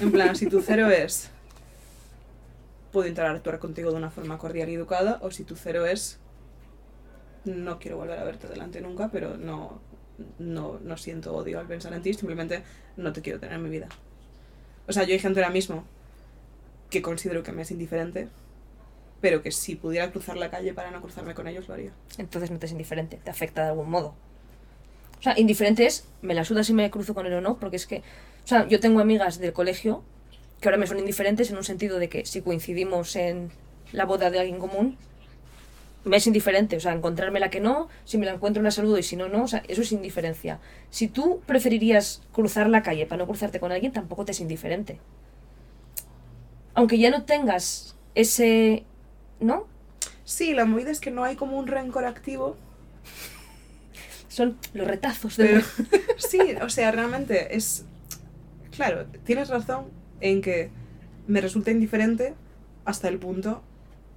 En plan, si tu cero es. Puedo interactuar contigo de una forma cordial y educada, o si tu cero es. No quiero volver a verte delante nunca, pero no, no, no siento odio al pensar en ti, simplemente no te quiero tener en mi vida. O sea, yo hay gente ahora mismo que considero que me es indiferente, pero que si pudiera cruzar la calle para no cruzarme con ellos, lo haría. entonces no te es indiferente, te afecta de algún modo. O sea, indiferente es, me la suda si me cruzo con él o no, porque es que, o sea, yo tengo amigas del colegio que ahora me son indiferentes en un sentido de que si coincidimos en la boda de alguien común, me es indiferente, o sea, encontrarme la que no, si me la encuentro la saludo y si no, no, o sea, eso es indiferencia. Si tú preferirías cruzar la calle para no cruzarte con alguien, tampoco te es indiferente. Aunque ya no tengas ese, ¿no? Sí, la movida es que no hay como un rencor activo, Son los retazos de... Pero, <laughs> sí, o sea, realmente es. Claro, tienes razón en que me resulta indiferente hasta el punto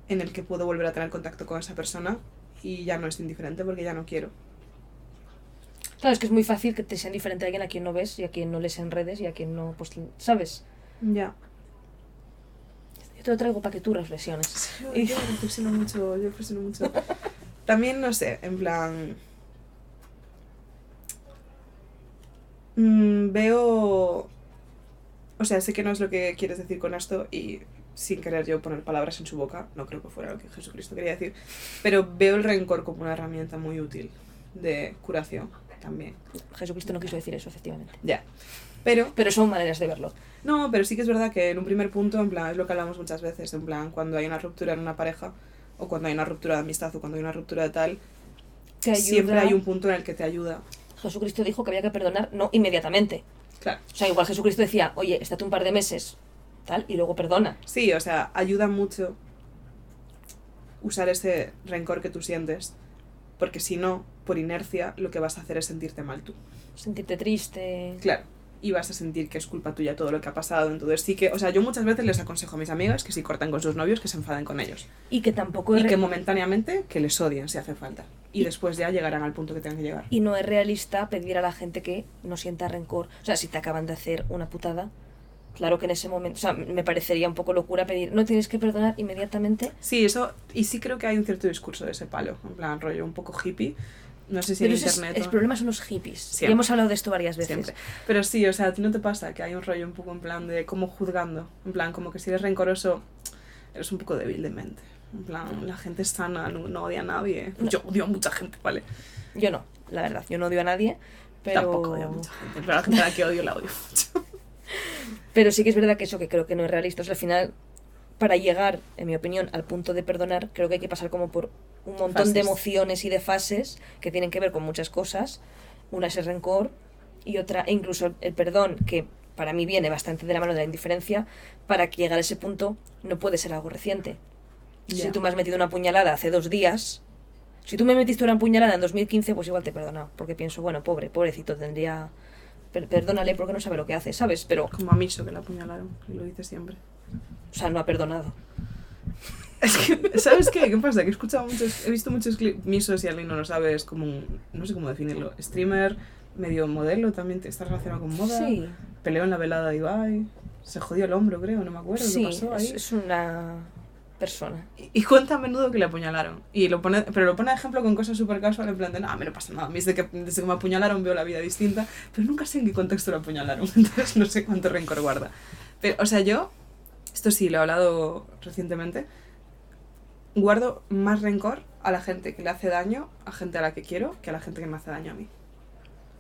en el que puedo volver a tener contacto con esa persona y ya no es indiferente porque ya no quiero. Claro, es que es muy fácil que te sea indiferente a alguien a quien no ves y a quien no les en redes y a quien no, pues, ¿sabes? Ya. Yo te lo traigo para que tú reflexiones. Yo, yo <laughs> reflexiono mucho, yo reflexiono mucho. <laughs> También, no sé, en plan... mm, veo... O sea, sé que no es lo que quieres decir con esto y sin querer yo poner palabras en su boca, no creo que fuera lo que Jesucristo quería decir, pero veo el rencor como una herramienta muy útil de curación también. Jesucristo no quiso decir eso, efectivamente. Ya. Pero Pero son maneras de verlo. no, pero sí que es verdad que en un primer punto, en plan, es lo que hablamos muchas veces, en plan, cuando hay una ruptura en una pareja, o cuando hay una ruptura de amistad, o cuando hay una ruptura de tal, siempre hay un punto en el que te ayuda. Jesucristo dijo que había que perdonar, no inmediatamente. Claro. O sea, igual Jesucristo decía, oye, estate un par de meses, tal, y luego perdona. Sí, o sea, ayuda mucho usar ese rencor que tú sientes, porque si no, por inercia, lo que vas a hacer es sentirte mal tú. Sentirte triste. Claro. Y vas a sentir que es culpa tuya todo lo que ha pasado. Entonces sí que, o sea, yo muchas veces les aconsejo a mis amigas que si cortan con sus novios, que se enfaden con ellos. Y que tampoco Y que momentáneamente que les odien si hace falta. Y Y- después ya llegarán al punto que tengan que llegar. y no es realista pedir a la gente que no sienta rencor. O sea, si te acaban de hacer una putada, claro que en ese momento, o sea, me parecería un poco locura pedir, no tienes que perdonar inmediatamente. Sí, eso, y sí creo que hay un cierto discurso de ese palo, en plan rollo un poco hippie. No sé si Pero en ese es- internet. el o- problema son los hippies. Siempre. Y hemos hablado de esto varias veces. Siempre. Pero sí, o sea, a ti no te pasa que hay un rollo un poco en plan de como juzgando. En plan, como que si eres rencoroso, eres un poco débil de mente. En plan, la gente es sana, no, no odia a nadie. No. Yo odio a mucha gente, ¿vale? Yo no, la verdad, yo no odio a nadie, pero... Tampoco odio a mucha gente, pero la gente a la que odio la odio mucho. <laughs> Pero sí que es verdad que eso que creo que no es realista. O sea, al final, para llegar, en mi opinión, al punto de perdonar, creo que hay que pasar como por un montón de emociones y de fases que tienen que ver con muchas cosas. Una es el rencor y otra, e incluso el perdón, que para mí viene bastante de la mano de la indiferencia, para que llegar a ese punto no puede ser algo reciente. Si Ya. tú me has metido una puñalada hace dos días, si tú me metiste una puñalada en 2015, pues igual te he perdonado, porque pienso, bueno, pobre, pobrecito, tendría... per- perdónale porque no sabe lo que hace, ¿sabes? Pero, Como a Miso, que la apuñalaron, y lo dice siempre. o sea, no ha perdonado. Es que, ¿sabes qué? ¿Qué pasa? Que he escuchado muchos, he visto muchos clips, Miso, si alguien no lo sabe, es como un, no sé cómo definirlo, streamer, medio modelo, también te- está relacionado con moda. Sí, Peleó en la velada de Ibai, se jodió el hombro, creo, no me acuerdo sí, qué pasó ahí. es, una persona. Y- Y cuenta a menudo que le apuñalaron. Y lo pone, pero lo pone de ejemplo con cosas súper casual, en plan de, no, a mí no pasa nada. A mí desde que, desde que me apuñalaron veo la vida distinta, pero nunca sé en qué contexto lo apuñalaron. <laughs> Entonces no sé cuánto rencor guarda. Pero, o sea, yo, esto sí, lo he hablado recientemente, guardo más rencor a la gente que le hace daño, a gente a la que quiero, que a la gente que me hace daño a mí.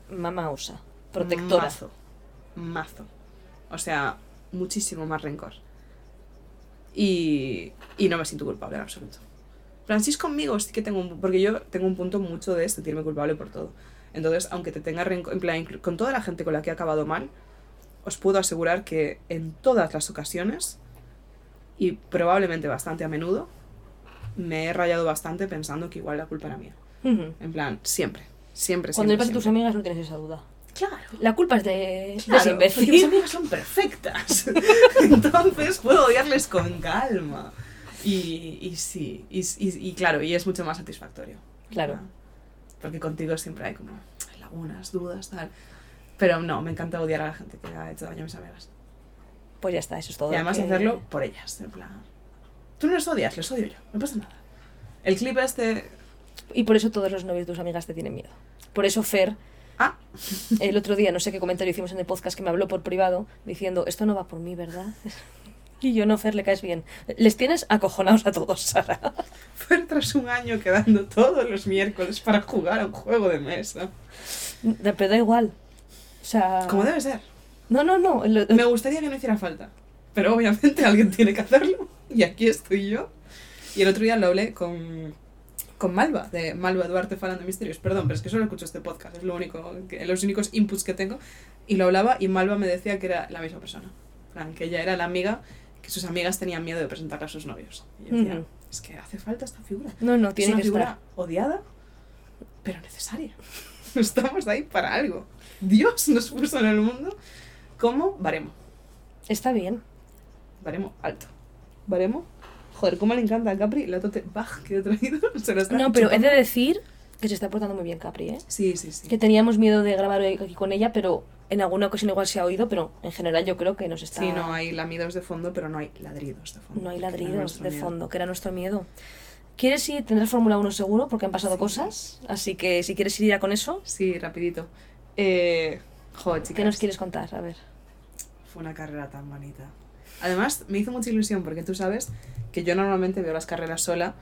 Mamá osa. Protectora. Mazo. Mazo. O sea, muchísimo más rencor. Y, y no me siento culpable en absoluto. Francis conmigo sí que tengo un... Porque yo tengo un punto mucho de sentirme culpable por todo. Entonces, aunque te tenga rencor... En plan, inclu- con toda la gente con la que he acabado mal, os puedo asegurar que en todas las ocasiones, y probablemente bastante a menudo, me he rayado bastante pensando que igual la culpa era mía. En plan, siempre. Siempre, Cuando siempre, tus amigas no tienes esa duda. Claro. La culpa es de, de Claro, imbécil. porque mis amigas son perfectas. <laughs> Entonces puedo odiarles con calma. Y, y sí, y, y- y claro, y es mucho más satisfactorio. Claro. Porque contigo siempre hay como lagunas, dudas, tal. Pero no, me encanta odiar a la gente que ha hecho daño a mis amigas. Pues ya está, eso es todo. Y además que- hacerlo por ellas, en plan... Tú no les odias, les odio yo, no pasa nada. El clip este... Y por eso todos los novios de tus amigas te tienen miedo. Por eso Fer, Ah, el otro día, no sé qué comentario hicimos en el podcast que me habló por privado, diciendo, esto no va por mí, ¿verdad? <laughs> Y yo no, Fer, le caes bien. Les tienes acojonados a todos, Sara. <laughs> fue tras un año quedando todos los miércoles para jugar a un juego de mesa. Pero da igual. O sea... Como debe ser. No, no, no. lo- Me gustaría que no hiciera falta. Pero obviamente alguien tiene que hacerlo. <laughs> Y aquí estoy yo. Y el otro día lo hablé con, con Malva, de Malva Duarte Falan de Misterios. Perdón, pero es que solo escucho este podcast. Es lo único que, los únicos inputs que tengo. Y lo hablaba y Malva me decía que era la misma persona. Plan, que ella era la amiga que sus amigas tenían miedo de presentarle a sus novios. Y yo decía, Ujú. es que hace falta esta figura. No, no, es tiene una que figura estar. odiada, pero necesaria. <laughs> Estamos ahí para algo. Dios nos puso en el mundo como baremo. Está bien. Baremo alto. Baremo. Joder, cómo le encanta a Capri la tote bag que he traído. <laughs> Se lo está No, pero he chupando. de decir que se está portando muy bien Capri, ¿eh? Sí, sí, sí. Que teníamos miedo de grabar aquí con ella, pero en alguna ocasión igual se ha oído, pero en general yo creo que nos está... Sí, no hay lamidos de fondo, pero no hay ladridos de fondo. No hay ladridos de miedo. fondo, que era nuestro miedo. ¿Quieres ir? Tendrás Fórmula 1 seguro, porque han pasado Sí. cosas. Así que si quieres ir ya con eso, Sí, rapidito. Eh, joder, chicas. ¿qué nos quieres contar? A ver. Fue una carrera tan bonita. Además, me hizo mucha ilusión porque tú sabes que yo normalmente veo las carreras sola.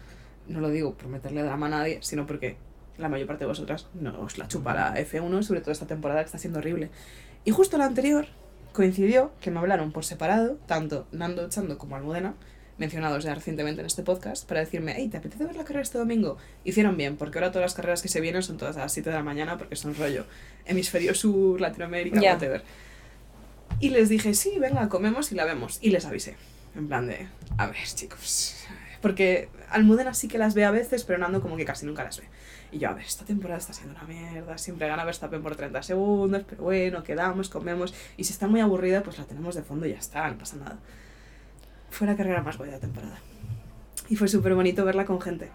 No lo digo por meterle drama a nadie, sino porque la mayor parte de vosotras no os la chupa la F1, sobre todo esta temporada que está siendo horrible. Y justo la anterior coincidió que me hablaron por separado, tanto Nando Chando como Almudena, mencionados ya recientemente en este podcast, para decirme, hey, ¿te apetece ver la carrera este domingo? Hicieron bien, porque ahora todas las carreras que se vienen son todas a las 7 de la mañana, porque son rollo hemisferio sur, Latinoamérica, Ya. whatever. Y les dije, sí, venga, comemos y la vemos. Y les avisé. En plan de, a ver, chicos. Porque Almudena sí que las ve a veces, pero Nando como que casi nunca las ve. Y yo, a ver, esta temporada está siendo una mierda. Siempre gana Verstappen por 30 segundos, pero bueno, quedamos, comemos. Y si está muy aburrida, pues la tenemos de fondo y ya está, no pasa nada. Fue la carrera más guay de la temporada. Y fue súper bonito verla con gente.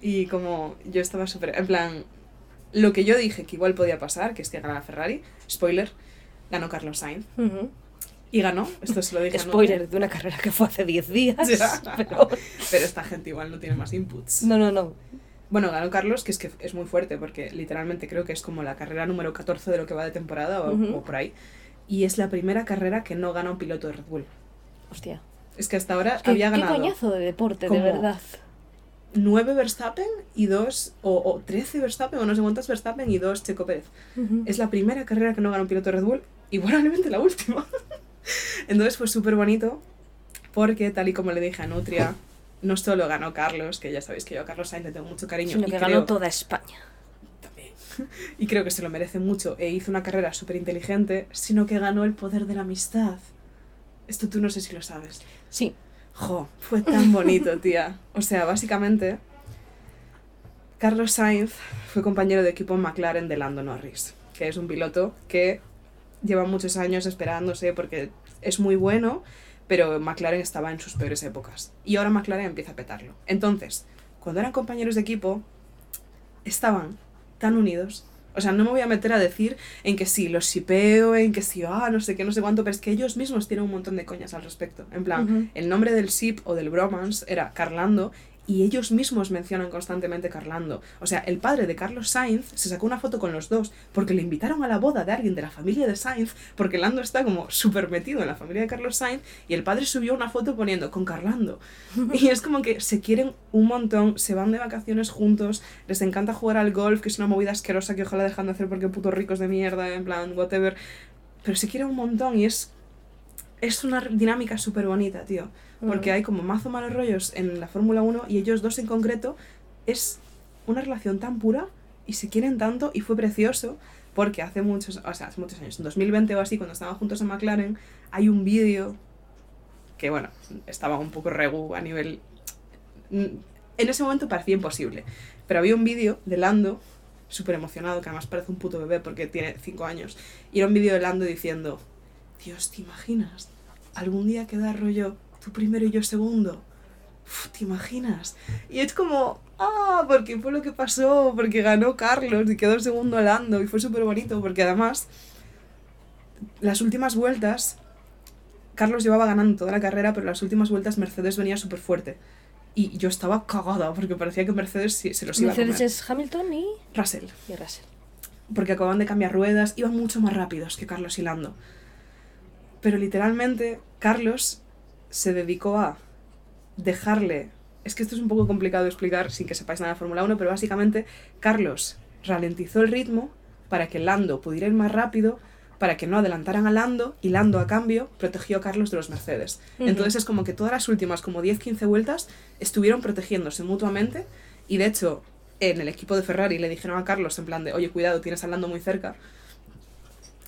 Y como yo estaba súper. En plan, lo que yo dije que igual podía pasar, que es que ganara Ferrari, spoiler, ganó Carlos Sainz. Y ganó, esto se lo dije. Spoiler de una carrera que fue hace 10 días. Ya. pero- <laughs> Pero esta gente igual no tiene más inputs. No, no, no. Bueno, ganó Carlos, que es que es muy fuerte, porque literalmente creo que es como la carrera número 14 de lo que va de temporada o, por ahí. Y es la primera carrera que no gana un piloto de Red Bull. Hostia. Es que hasta ahora ¿Qué, había qué ganado coñazo de deporte, de verdad. 9 Verstappen y 2, o, o 13 Verstappen, o no sé cuántas Verstappen y 2 Checo Pérez. Es la primera carrera que no gana un piloto de Red Bull y probablemente la última. <laughs> Entonces fue súper bonito porque tal y como le dije a Nutria, no solo ganó Carlos, que ya sabéis que yo a Carlos Sainz le tengo mucho cariño, Sino que creo, ganó toda España. también, <laughs> y creo que se lo merece mucho e hizo una carrera súper inteligente, sino que ganó el poder de la amistad. Esto tú no sé si lo sabes. Sí. Jo, fue tan bonito, <laughs> tía. O sea, básicamente, Carlos Sainz fue compañero de equipo en McLaren de Lando Norris, que es un piloto que lleva muchos años esperándose porque es muy bueno, pero McLaren estaba en sus peores épocas. Y ahora McLaren empieza a petarlo. Entonces, cuando eran compañeros de equipo, estaban tan unidos. O sea, no me voy a meter a decir en que sí, los shipeo, en que sí, ah, no sé qué, no sé cuánto, pero es que ellos mismos tienen un montón de coñas al respecto. En plan, el nombre del ship o del bromance era Carlando y ellos mismos mencionan constantemente Carlando. O sea, el padre de Carlos Sainz se sacó una foto con los dos porque le invitaron a la boda de alguien de la familia de Sainz, porque Lando está como súper metido en la familia de Carlos Sainz, y el padre subió una foto poniendo con Carlando. <laughs> Y es como que se quieren un montón, se van de vacaciones juntos, les encanta jugar al golf, que es una movida asquerosa que ojalá dejan de hacer porque putos ricos de mierda, en plan, whatever. Pero se quieren un montón y es, es una dinámica súper bonita, tío. Porque hay como mazo malos rollos en la Fórmula 1 y ellos dos en concreto es una relación tan pura y se quieren tanto y fue precioso porque hace muchos, o sea, hace muchos años, en 2020 o así, cuando estaban juntos en McLaren, hay un vídeo que, bueno, estaba un poco regu a nivel... En ese momento parecía imposible, pero había un vídeo de Lando súper emocionado, que además parece un puto bebé porque tiene 5 años, y era un vídeo de Lando diciendo, Dios, ¿te imaginas? Algún día queda rollo tú primero y yo segundo. Uf, ¿Te imaginas? Y es como, ah, porque fue lo que pasó, porque ganó Carlos y quedó segundo Lando y fue súper bonito, porque además las últimas vueltas, Carlos llevaba ganando toda la carrera, pero las últimas vueltas Mercedes venía súper fuerte. Y yo estaba cagada porque parecía que Mercedes se los iba a Mercedes comer. es Hamilton y, Russell y Russell. porque acababan de cambiar ruedas, iban mucho más rápidos que Carlos y Lando. Pero literalmente Carlos se dedicó a dejarle... Es que esto es un poco complicado de explicar sin que sepáis nada de Fórmula 1, pero básicamente Carlos ralentizó el ritmo para que Lando pudiera ir más rápido, para que no adelantaran a Lando, y Lando a cambio protegió a Carlos de los Mercedes. Entonces es como que todas las últimas como 10-15 vueltas estuvieron protegiéndose mutuamente y de hecho en el equipo de Ferrari le dijeron a Carlos en plan de, oye, cuidado, tienes a Lando muy cerca.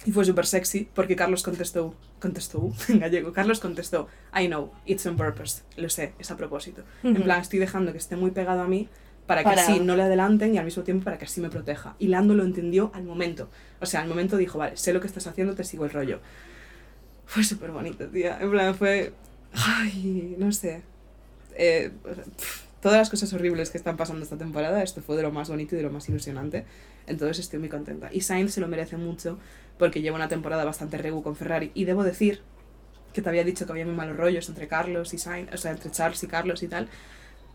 Y fue súper sexy porque Carlos contestó, contestó <laughs> en gallego, Carlos contestó, I know, it's on purpose, lo sé, es a propósito. En Ujú. plan, estoy dejando que esté muy pegado a mí para que Para- así no le adelanten y al mismo tiempo para que así me proteja. Y Lando lo entendió al momento. O sea, al momento dijo, vale, sé lo que estás haciendo, te sigo el rollo. Fue súper bonito, tía. En plan, fue... Ay, no sé. Eh, todas las cosas horribles que están pasando esta temporada, esto fue de lo más bonito y de lo más ilusionante. Entonces estoy muy contenta. Y Sainz se lo merece mucho porque lleva una temporada bastante regu con Ferrari. Y debo decir que te había dicho que había muy malos rollos entre Carlos y Sainz, o sea, entre Charles y Carlos y tal.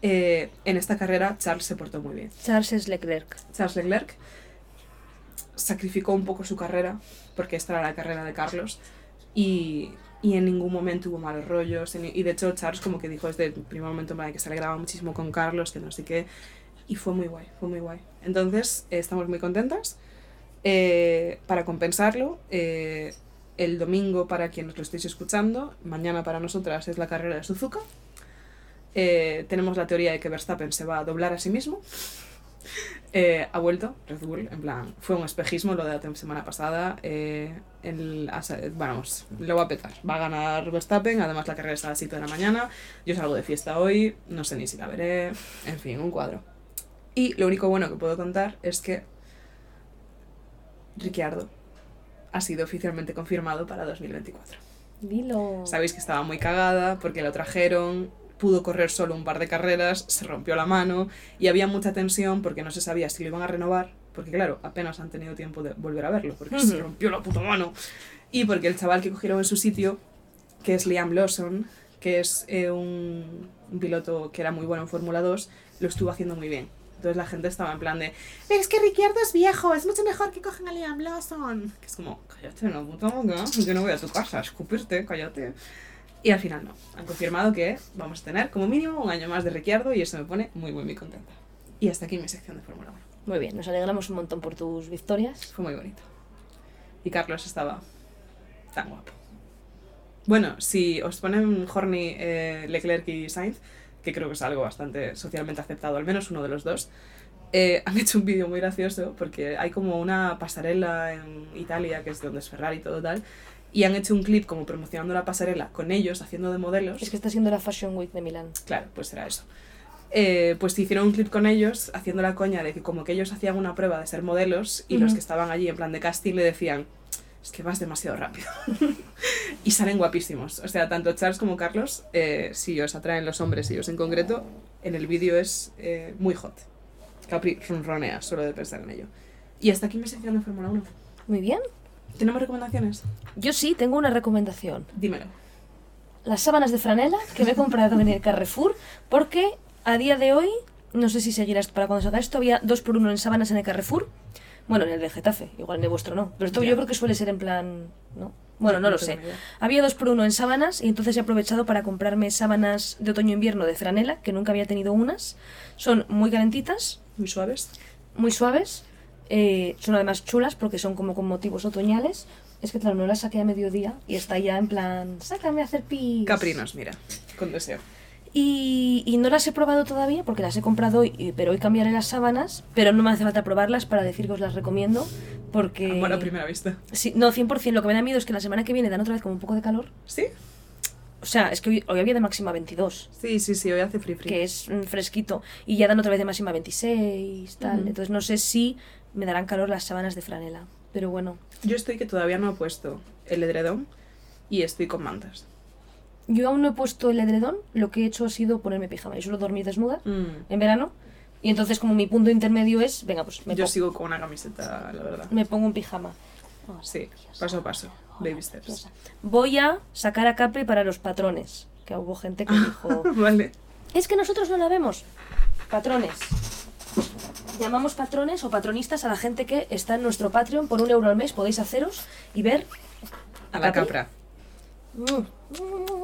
Eh, en esta carrera Charles se portó muy bien. Charles es Leclerc. Charles Leclerc sacrificó un poco su carrera, porque esta era la carrera de Carlos, y, y en ningún momento hubo malos rollos. en- y de hecho, Charles, como que dijo desde el primer momento en que se alegraba muchísimo con Carlos, que no sé qué, y fue muy guay, fue muy guay. Entonces, eh, estamos muy contentas. Eh, para compensarlo, eh, el domingo, para quienes lo estéis escuchando, mañana para nosotras es la carrera de Suzuka. Eh, tenemos la teoría de que Verstappen se va a doblar a sí mismo. Ha vuelto Red Bull, en plan, fue un espejismo lo de la semana pasada. el, vamos, lo va a petar. Va a ganar Verstappen, además la carrera está a las 7 de la mañana. Yo salgo de fiesta hoy, no sé ni si la veré. En fin, un cuadro. Y lo único bueno que puedo contar es que Ricciardo ha sido oficialmente confirmado para 2024. Dilo. Sabéis que estaba muy cagada porque lo trajeron, pudo correr solo un par de carreras, se rompió la mano y había mucha tensión porque no se sabía si lo iban a renovar, porque claro, apenas han tenido tiempo de volver a verlo, porque se rompió la puta mano. Y porque el chaval que cogieron en su sitio, que es Liam Lawson, que es eh, un, un piloto que era muy bueno en Fórmula 2, lo estuvo haciendo muy bien. Entonces la gente estaba en plan de, es que Ricciardo es viejo, es mucho mejor que cogen a Liam Lawson. Que es como, cállate, no puta boca, yo no voy a tu casa escupirte, cállate. Y al final no, han confirmado que vamos a tener como mínimo un año más de Ricciardo y eso me pone muy, muy, muy contenta. Y hasta aquí mi sección de Fórmula 1. Muy bien, nos alegramos un montón por tus victorias. Fue muy bonito. Y Carlos estaba tan guapo. Bueno, si os ponen horny eh, Leclerc y Sainz, que creo que es algo bastante socialmente aceptado, al menos uno de los dos, eh, <laughs> han hecho un vídeo muy gracioso porque hay como una pasarela en Italia, que es donde es Ferrari y todo tal, y han hecho un clip como promocionando la pasarela con ellos haciendo de modelos. Es que está siendo la Fashion Week de Milán. Claro, pues era eso. Eh, pues hicieron un clip con ellos haciendo la coña de que como que ellos hacían una prueba de ser modelos y los Ujú. que estaban allí en plan de casting le decían, es que vas demasiado rápido. <laughs> y salen guapísimos. O sea, tanto Charles como Carlos, eh, si os atraen los hombres y ellos en concreto, en el vídeo es eh, muy hot. Capri ronronea solo de pensar en ello. Y hasta aquí mi sección de Fórmula 1. Muy bien. ¿Tenemos recomendaciones? Yo sí tengo una recomendación. Dímelo. Las sábanas de franela que me he comprado en el Carrefour porque A día de hoy, no sé si seguirás para cuando salga esto, había dos por uno en sábanas en el Carrefour. Bueno, en el de Getafe, igual en el vuestro no. Pero esto Ya. yo creo que suele ser en plan. ¿no? Bueno, no No lo sé. idea. Había dos por uno en sábanas y entonces he aprovechado para comprarme sábanas de otoño-invierno de franela, que nunca había tenido unas. Son muy calentitas, Muy suaves. muy suaves. eh, son además chulas porque son como con motivos otoñales. Es que claro, no las saqué a mediodía y está ya en plan, sácame a hacer pis. Caprinos, mira. Con deseo. Y, y no las he probado todavía porque las he comprado hoy, pero hoy cambiaré las sábanas, pero no me hace falta probarlas para decir que os las recomiendo porque... Amor a primera vista. Sí, no, 100%. Lo que me da miedo es que la semana que viene dan otra vez como un poco de calor. ¿Sí? O sea, es que hoy, hoy había de máxima 22, Sí, sí, sí, hoy hace free free. que es mm, fresquito, y ya dan otra vez de máxima 26, tal. Entonces no sé si me darán calor las sábanas de franela. Pero bueno, Yo estoy que todavía no he puesto el edredón y estoy con mantas. Yo aún no he puesto el edredón, lo que he hecho ha sido ponerme pijama. Yo suelo dormir desnuda Mm. en verano, y entonces como mi punto intermedio es, venga, pues me, Yo sigo con una camiseta, la verdad. me pongo un pijama. Sí, paso a paso. Baby steps. Voy a sacar a Capri para los patrones, que hubo gente que dijo, <laughs> vale. es que nosotros no la vemos. Patrones. Llamamos patrones o patronistas a la gente que está en nuestro Patreon por un euro al mes. Podéis haceros y ver A la Capri. capra. Mm, mm,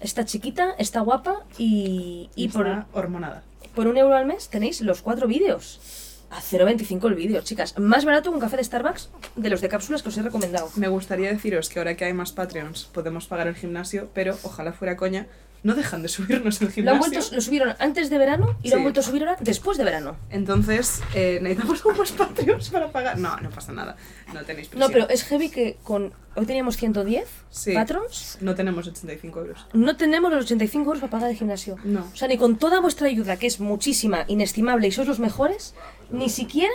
Está chiquita, está guapa y, y Y por, por hormonada. por un euro al mes tenéis los cuatro vídeos. A 0,25 el vídeo, chicas. Más barato que un café de Starbucks de los de cápsulas que os he recomendado. Me gustaría deciros que ahora que hay más Patreons podemos pagar el gimnasio, pero ojalá fuera coña, no dejan de subirnos el Lo, gimnasio. han vuelto, lo subieron antes de verano y lo Sí. han vuelto a subir ahora después de verano. Entonces, eh, necesitamos <laughs> más Patreons para pagar. No, no pasa nada. No tenéis presión. No, pero es heavy que con. Hoy teníamos 110 Sí. patrons. No tenemos 85 euros. No tenemos los 85 euros para pagar el gimnasio. No. O sea, ni con toda vuestra ayuda, que es muchísima, inestimable y sois los mejores, ni siquiera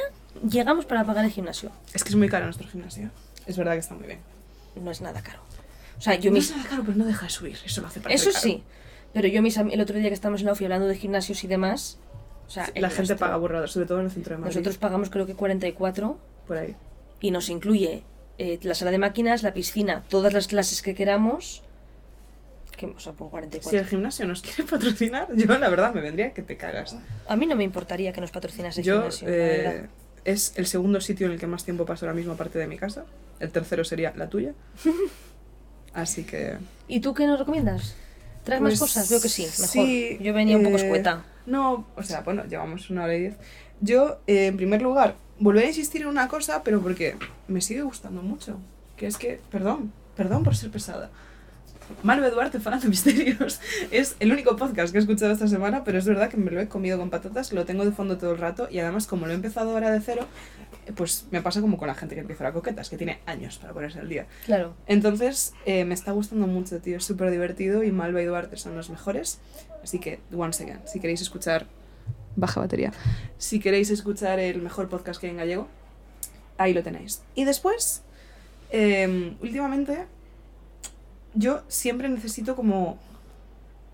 llegamos para pagar el gimnasio. Es que es muy caro nuestro gimnasio. Es verdad que está muy bien. No es nada caro. O sea, yo no mis. es nada caro, pero no deja de subir. Eso lo hace parecer Eso sí. Pero yo mis el otro día que estábamos en la OFI hablando de gimnasios y demás. O sea, La gente nuestro- paga burradas, sobre todo en el centro de Madrid. Nosotros pagamos creo que 44 Por ahí. y nos incluye eh, la sala de máquinas, la piscina, todas las clases que queramos. Que, o sea, por 44. Si el gimnasio nos quiere <laughs> patrocinar, yo la verdad me vendría que te cagas. A mí no me importaría que nos patrocinase el Yo, gimnasio, eh, es el segundo sitio en el que más tiempo paso ahora mismo aparte de mi casa. El tercero sería la tuya. <laughs> Así que... ¿Y tú qué nos recomiendas? ¿Traes más pues, cosas? Veo que sí, mejor. sí, Yo venía un poco eh, escueta. No, o sea, bueno, llevamos una hora y diez. Yo, eh, en primer lugar, volveré a insistir en una cosa, pero porque me sigue gustando mucho. Que es que, perdón, perdón por ser pesada. Malve Duarte, fan de misterios. <laughs> Es el único podcast que he escuchado esta semana, pero es verdad que me lo he comido con patatas, lo tengo de fondo todo el rato y además como lo he empezado ahora de cero, pues me pasa como con la gente que empieza la coquetas, que tiene años para ponerse al día. Claro. Entonces, eh, me está gustando mucho, tío. Es súper divertido y Malva y Duarte son los mejores. Así que, once again, si queréis escuchar... Baja batería. Si queréis escuchar el mejor podcast que hay en gallego, ahí lo tenéis. Y después, eh, últimamente, yo siempre necesito como...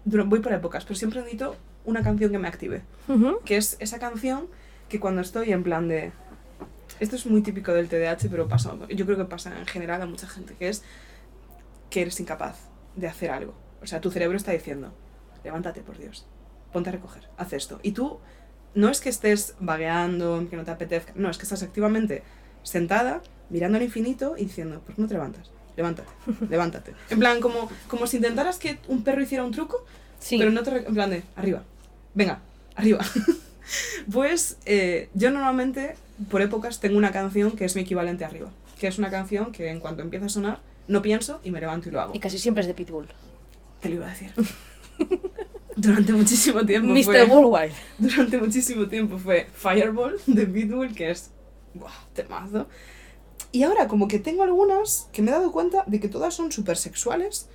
Voy por épocas, pero siempre necesito una canción que me active que es esa canción que cuando estoy en plan de... Esto es muy típico del TDAH, pero pasa, yo creo que pasa en general a mucha gente, que es que eres incapaz de hacer algo. O sea, tu cerebro está diciendo, levántate, por Dios, ponte a recoger, haz esto. Y tú no es que estés vagueando, que no te apetezca, no, es que estás activamente sentada, mirando al infinito y diciendo, ¿por qué no te levantas? Levántate, <laughs> levántate. En plan, como, como si intentaras que un perro hiciera un truco, Sí. pero no te... En plan de, arriba. Venga, arriba. <laughs> pues eh, yo normalmente, por épocas, tengo una canción que es mi equivalente a arriba. Que es una canción que en cuanto empieza a sonar, no pienso y me levanto y lo hago. Y casi siempre es de Pitbull. Te lo iba a decir. <laughs> durante muchísimo tiempo Mr. fue... Worldwide. Durante muchísimo tiempo fue Fireball de Pitbull, que es... Buah, temazo. Y ahora como que tengo algunas que me he dado cuenta de que todas son súper sexuales,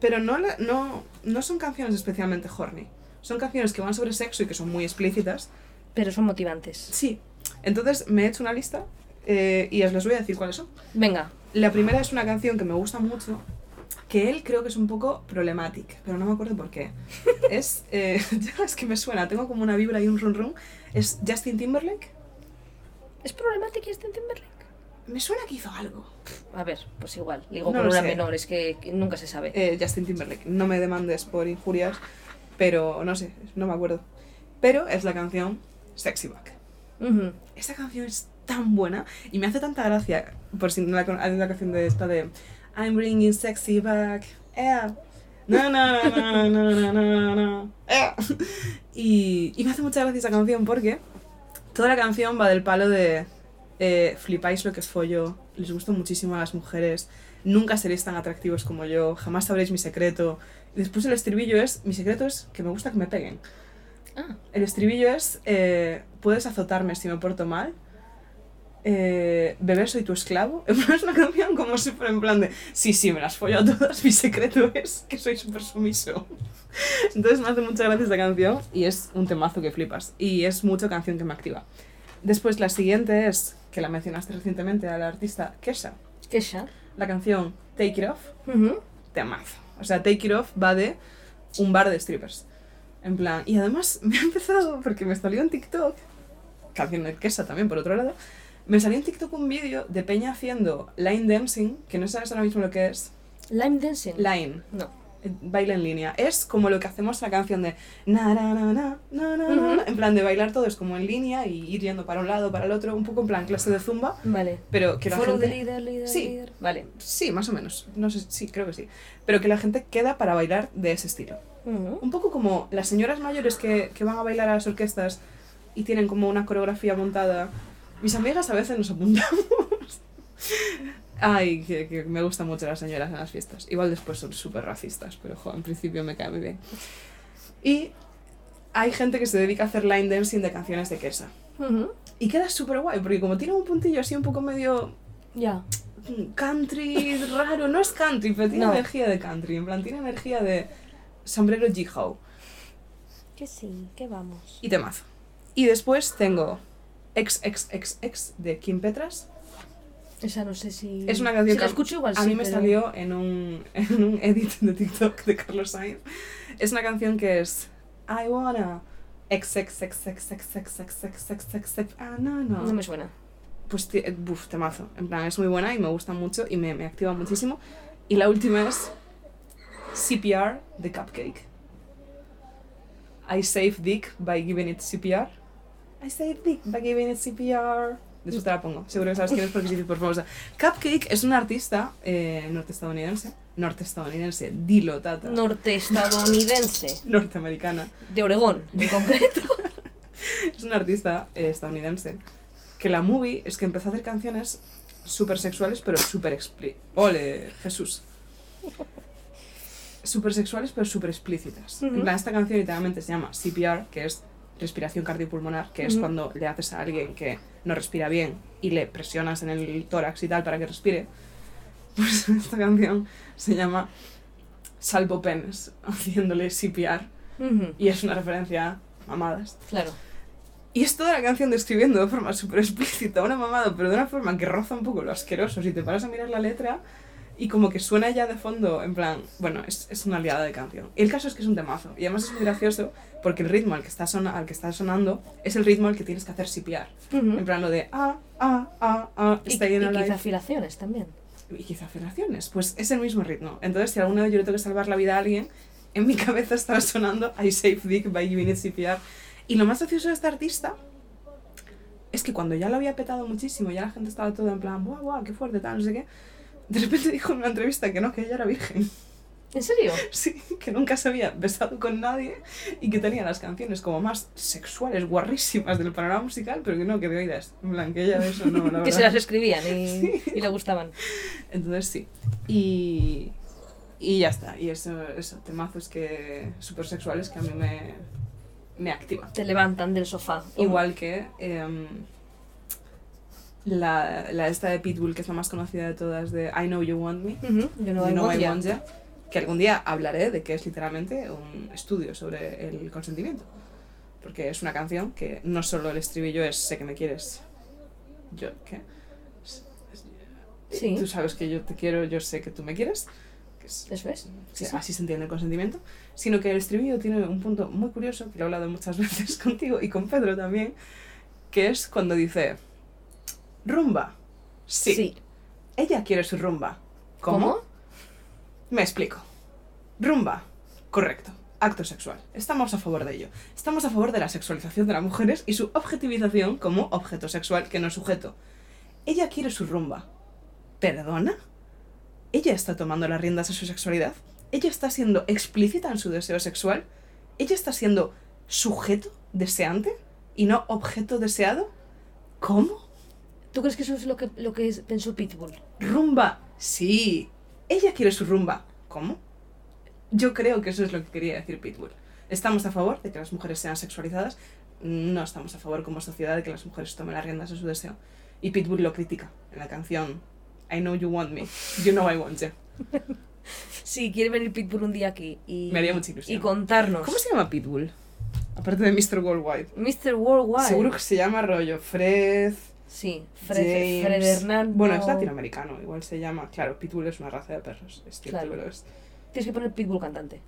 pero no, la- no, no son canciones especialmente horny. Son canciones que van sobre sexo y que son muy explícitas. Pero son motivantes. Sí. Entonces me he hecho una lista eh, y os les voy a decir cuáles son. Venga. La primera es una canción que me gusta mucho, que él creo que es un poco problemática, pero no me acuerdo por qué. <laughs> es, eh, <laughs> es que me suena, tengo como una vibra y un run run. Es Justin Timberlake. ¿Es problemático Justin Timberlake? Me suena que hizo algo. A ver, pues igual. Digo No con una sé. menor, es que, que nunca se sabe. Eh, Justin Timberlake. No me demandes por injurias, pero no sé, no me acuerdo. pero es la canción Sexy Back. Ujú. Esta canción es tan buena y me hace tanta gracia, por si no la una canción de esta de I'm bringing sexy back, yeah. No, no, no, no, no, no, no, no, yeah. Y, y me hace mucha gracia esa canción porque toda la canción va del palo de eh, flipáis lo que es follo, les gusto muchísimo a las mujeres, nunca seréis tan atractivos como yo, jamás sabréis mi secreto. Y después el estribillo es, mi secreto es que me gusta que me peguen. Ah, El estribillo es, eh, puedes azotarme si me porto mal. Eh, Bebé, soy tu esclavo. <laughs> Es una canción como súper en plan de, sí, sí, me las follo a todas, mi secreto es que soy súper sumiso. Entonces me hace mucha gracia esta canción y es un temazo que flipas. Y es mucho canción que me activa. Después la siguiente es, que la mencionaste recientemente, a la artista Kesha. Kesha. La canción Take It Off Ujú. temazo. O sea, Take It Off va de un bar de strippers. En plan, y además <laughs> me ha empezado, porque me salió en TikTok, canción de Kesa también por otro lado, me salió en TikTok un vídeo de Peña haciendo line dancing, que no sabes ahora mismo lo que es. Lime dancing. Line, No. Baile en línea. Es como lo que hacemos en la canción de na na na na na na, en plan de bailar todo es como en línea y ir yendo para un lado, para el otro, un poco en plan clase de zumba, Vale. pero que la Follow gente... the leader, leader, Sí. Vale. Sí, más o menos. No sé, sí, creo que sí. Pero que la gente queda para bailar de ese estilo. Un poco como las señoras mayores que, que van a bailar a las orquestas y tienen como una coreografía montada. Mis amigas a veces nos apuntamos. Ay, que, que me gustan mucho las señoras en las fiestas. Igual después son súper racistas, pero jo, en principio me cae muy bien. Y hay gente que se dedica a hacer line dancing de canciones de. Ujú. Y queda súper guay, porque como tiene un puntillo así un poco medio Ya. country raro, no es country, pero tiene No. energía de country, en plan, tiene energía de sombrero Jihao Que sí, que vamos. y temazo. Y después tengo XXXX de Kim Petras. Esa no sé si. Es una canción Si que la escucho igual a sí, mí me pero- salió en un, en un edit de TikTok de Carlos Sainz. Es una canción que es I wanna XXXXXXXXXXX ah no no No me suena. pues buf, temazo. En plan, es muy buena y me gusta mucho y me, me activa muchísimo. Y la última es CPR de Cupcake. I save dick by giving it CPR. I save dick by giving it CPR. Después te la pongo. Seguro que sabes quién es porque sí, por famosa. Cupcake es una artista eh, norteestadounidense. Norteestadounidense, dilo, tata. Norteestadounidense. <laughs> Norteamericana. De Oregón, en concreto. <laughs> Es una artista eh, estadounidense que la movie es que empezó a hacer canciones súper sexuales pero súper explícitas. ¡Ole, Jesús! Súper sexuales pero súper explícitas. En plan, esta canción literalmente se llama CPR, que es respiración cardiopulmonar, que es cuando le haces a alguien que no respira bien y le presionas en el tórax y tal para que respire. <laughs> Pues esta canción se llama Salvo Penes, <laughs> haciéndole CPR. Ujú, Y es una referencia a mamadas. Claro. Y es toda la canción describiendo de forma súper explícita una mamada, pero de una forma que roza un poco lo asqueroso. Si te paras a mirar la letra y como que suena ya de fondo, en plan, bueno, es, es una liada de canción. Y el caso es que es un temazo. Y además es muy gracioso porque el ritmo al que está, sona- al que está sonando es el ritmo al que tienes que hacer sipiar. Ujú. En plan, lo de ah, ah, ah, ah, Y, staying y alive. quizá afilaciones también. Y quizá afirmaciones. Pues es el mismo ritmo. Entonces, si alguna vez yo le tengo que salvar la vida a alguien, en mi <laughs> cabeza estará sonando I Save Dick by Giving It CPR. Y lo más gracioso de esta artista es que cuando ya lo había petado muchísimo, ya la gente estaba toda en plan, guau, guau, qué fuerte, tal, no sé qué. De repente dijo en una entrevista que no, que ella era virgen. ¿En serio? Sí, que nunca se había besado con nadie y que tenía las canciones como más sexuales, guarrísimas del panorama musical, pero que no, que de oídas. En plan, que ella de eso no, la <laughs> que se las escribían y, <laughs> y le gustaban. Entonces sí. Y, y ya está. Y eso, eso temazos que súper sexuales que a mí me, me activan. Te levantan del sofá. Igual que em, la, la esta de Pitbull, que es la más conocida de todas, de I Know You Want Me. Ujú, Yo no You hay Know I ya. Want Ya, que algún día hablaré de que es literalmente un estudio sobre el consentimiento. Porque es una canción que no solo el estribillo es sé que me quieres. Yo, ¿qué? Sí. Tú sabes que yo te quiero, yo sé que tú me quieres. Que es- ¿Eso es? Sí, Sí, sí. Así se entiende el consentimiento. Sino que el estribillo tiene un punto muy curioso, que lo he hablado muchas <laughs> veces contigo y con Pedro también, que es cuando dice, rumba. Sí. Ella quiere su rumba. ¿Cómo? Me explico. Rumba. Correcto. acto sexual. Estamos a favor de ello. Estamos a favor de la sexualización de las mujeres y su objetivización como objeto sexual que no es sujeto. Ella quiere su rumba. ¿Perdona? ¿Ella está tomando las riendas de su sexualidad? ¿Ella está siendo explícita en su deseo sexual? ¿Ella está siendo sujeto deseante y no objeto deseado? ¿Cómo? ¿Tú crees que eso es lo que, lo que es- pensó Pitbull? Rumba. Sí. Ella quiere su rumba. ¿Cómo? Yo creo que eso es lo que quería decir Pitbull. Estamos a favor de que las mujeres sean sexualizadas. No estamos a favor como sociedad de que las mujeres tomen las riendas de su deseo. Y Pitbull lo critica en la canción I know you want me. You know I want you. <laughs> Sí, quiere venir Pitbull un día aquí y, Me haría mucha ilusión. y contarnos. ¿Cómo se llama Pitbull? Aparte de Mr. Worldwide. Mr. Worldwide. Seguro que se llama rollo Fred. Sí, Fred, James. Fred Hernando. Bueno, es latinoamericano. Igual se llama. Claro, Pitbull es una raza de perros. Es cierto, Claro. pero es. Tienes que poner Pitbull cantante.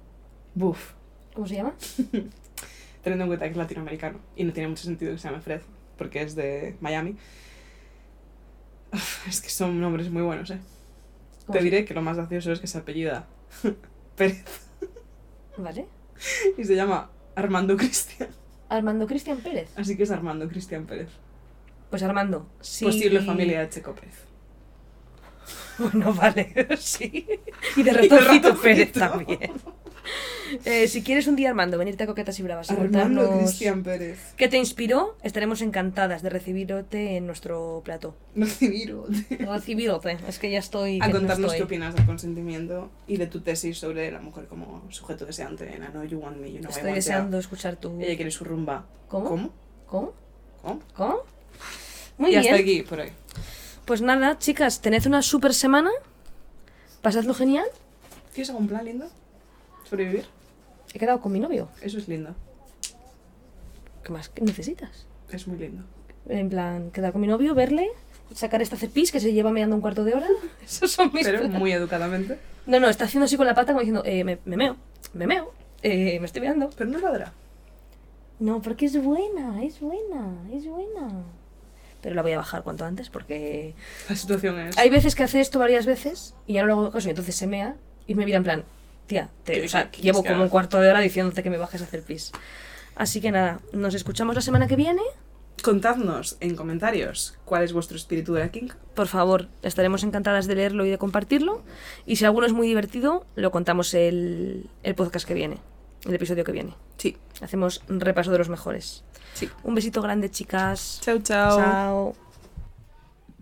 Buf. ¿Cómo se llama? <laughs> teniendo en cuenta que es latinoamericano y no tiene mucho sentido que se llame Fred porque es de Miami. Uf, Es que son nombres muy buenos, ¿eh? ¿Cómo Te diré que lo más gracioso es que se apellida <laughs> Pérez Vale. y se llama Armando Cristian. Armando Cristian Pérez. Así que es Armando Cristian Pérez. Pues Armando. Sí. Posible familia de Checo Pérez. <laughs> Bueno, vale, <laughs> sí. Y de ratoncito. Pérez también. Eh, si quieres un día, Armando, venirte a Coquetas y Bravas y Armando Cristian Pérez. qué te inspiró, estaremos encantadas de recibirte en nuestro plato. Recibiro. Recibirte, es que ya estoy... A no contarnos estoy. qué opinas del consentimiento y de tu tesis sobre la mujer como sujeto deseante en I know you want me, you know I Estoy want ya. deseando escuchar tu... Ella quiere su rumba. ¿Cómo? ¿Cómo? ¿Cómo? ¿Cómo? ¿Cómo? Muy y bien. hasta aquí, por hoy. Pues nada, chicas, tened una super semana. Pasadlo genial. ¿Tienes algún plan lindo? ¿Sobrevivir? He quedado con mi novio. Eso es lindo. ¿Qué más ¿Qué necesitas? Es muy lindo. En plan, quedar con mi novio, verle, sacar esta cepis que se lleva meando un cuarto de hora. <laughs> Esos son mis Pero planes. muy educadamente. No, no, está haciendo así con la pata como diciendo, eh, me, me meo, me meo, eh, me estoy meando. Pero no ladra. No, porque es buena, es buena, es buena. Pero la voy a bajar cuanto antes porque La situación es. hay veces que hace esto varias veces y ya no le hago caso y entonces se mea y me mira en plan, tía, te- ¿Qué- o sea, llevo como un cuarto de hora diciéndote que me bajes a hacer pis. Así que nada, nos escuchamos la semana que viene. Contadnos en comentarios cuál es vuestro espíritu de la King. Por favor, estaremos encantadas de leerlo y de compartirlo. Y si alguno es muy divertido, lo contamos el, el podcast que viene, el episodio que viene. Sí. Hacemos un repaso de los mejores. Sí. Un besito grande, chicas. Chao, chao. Chao.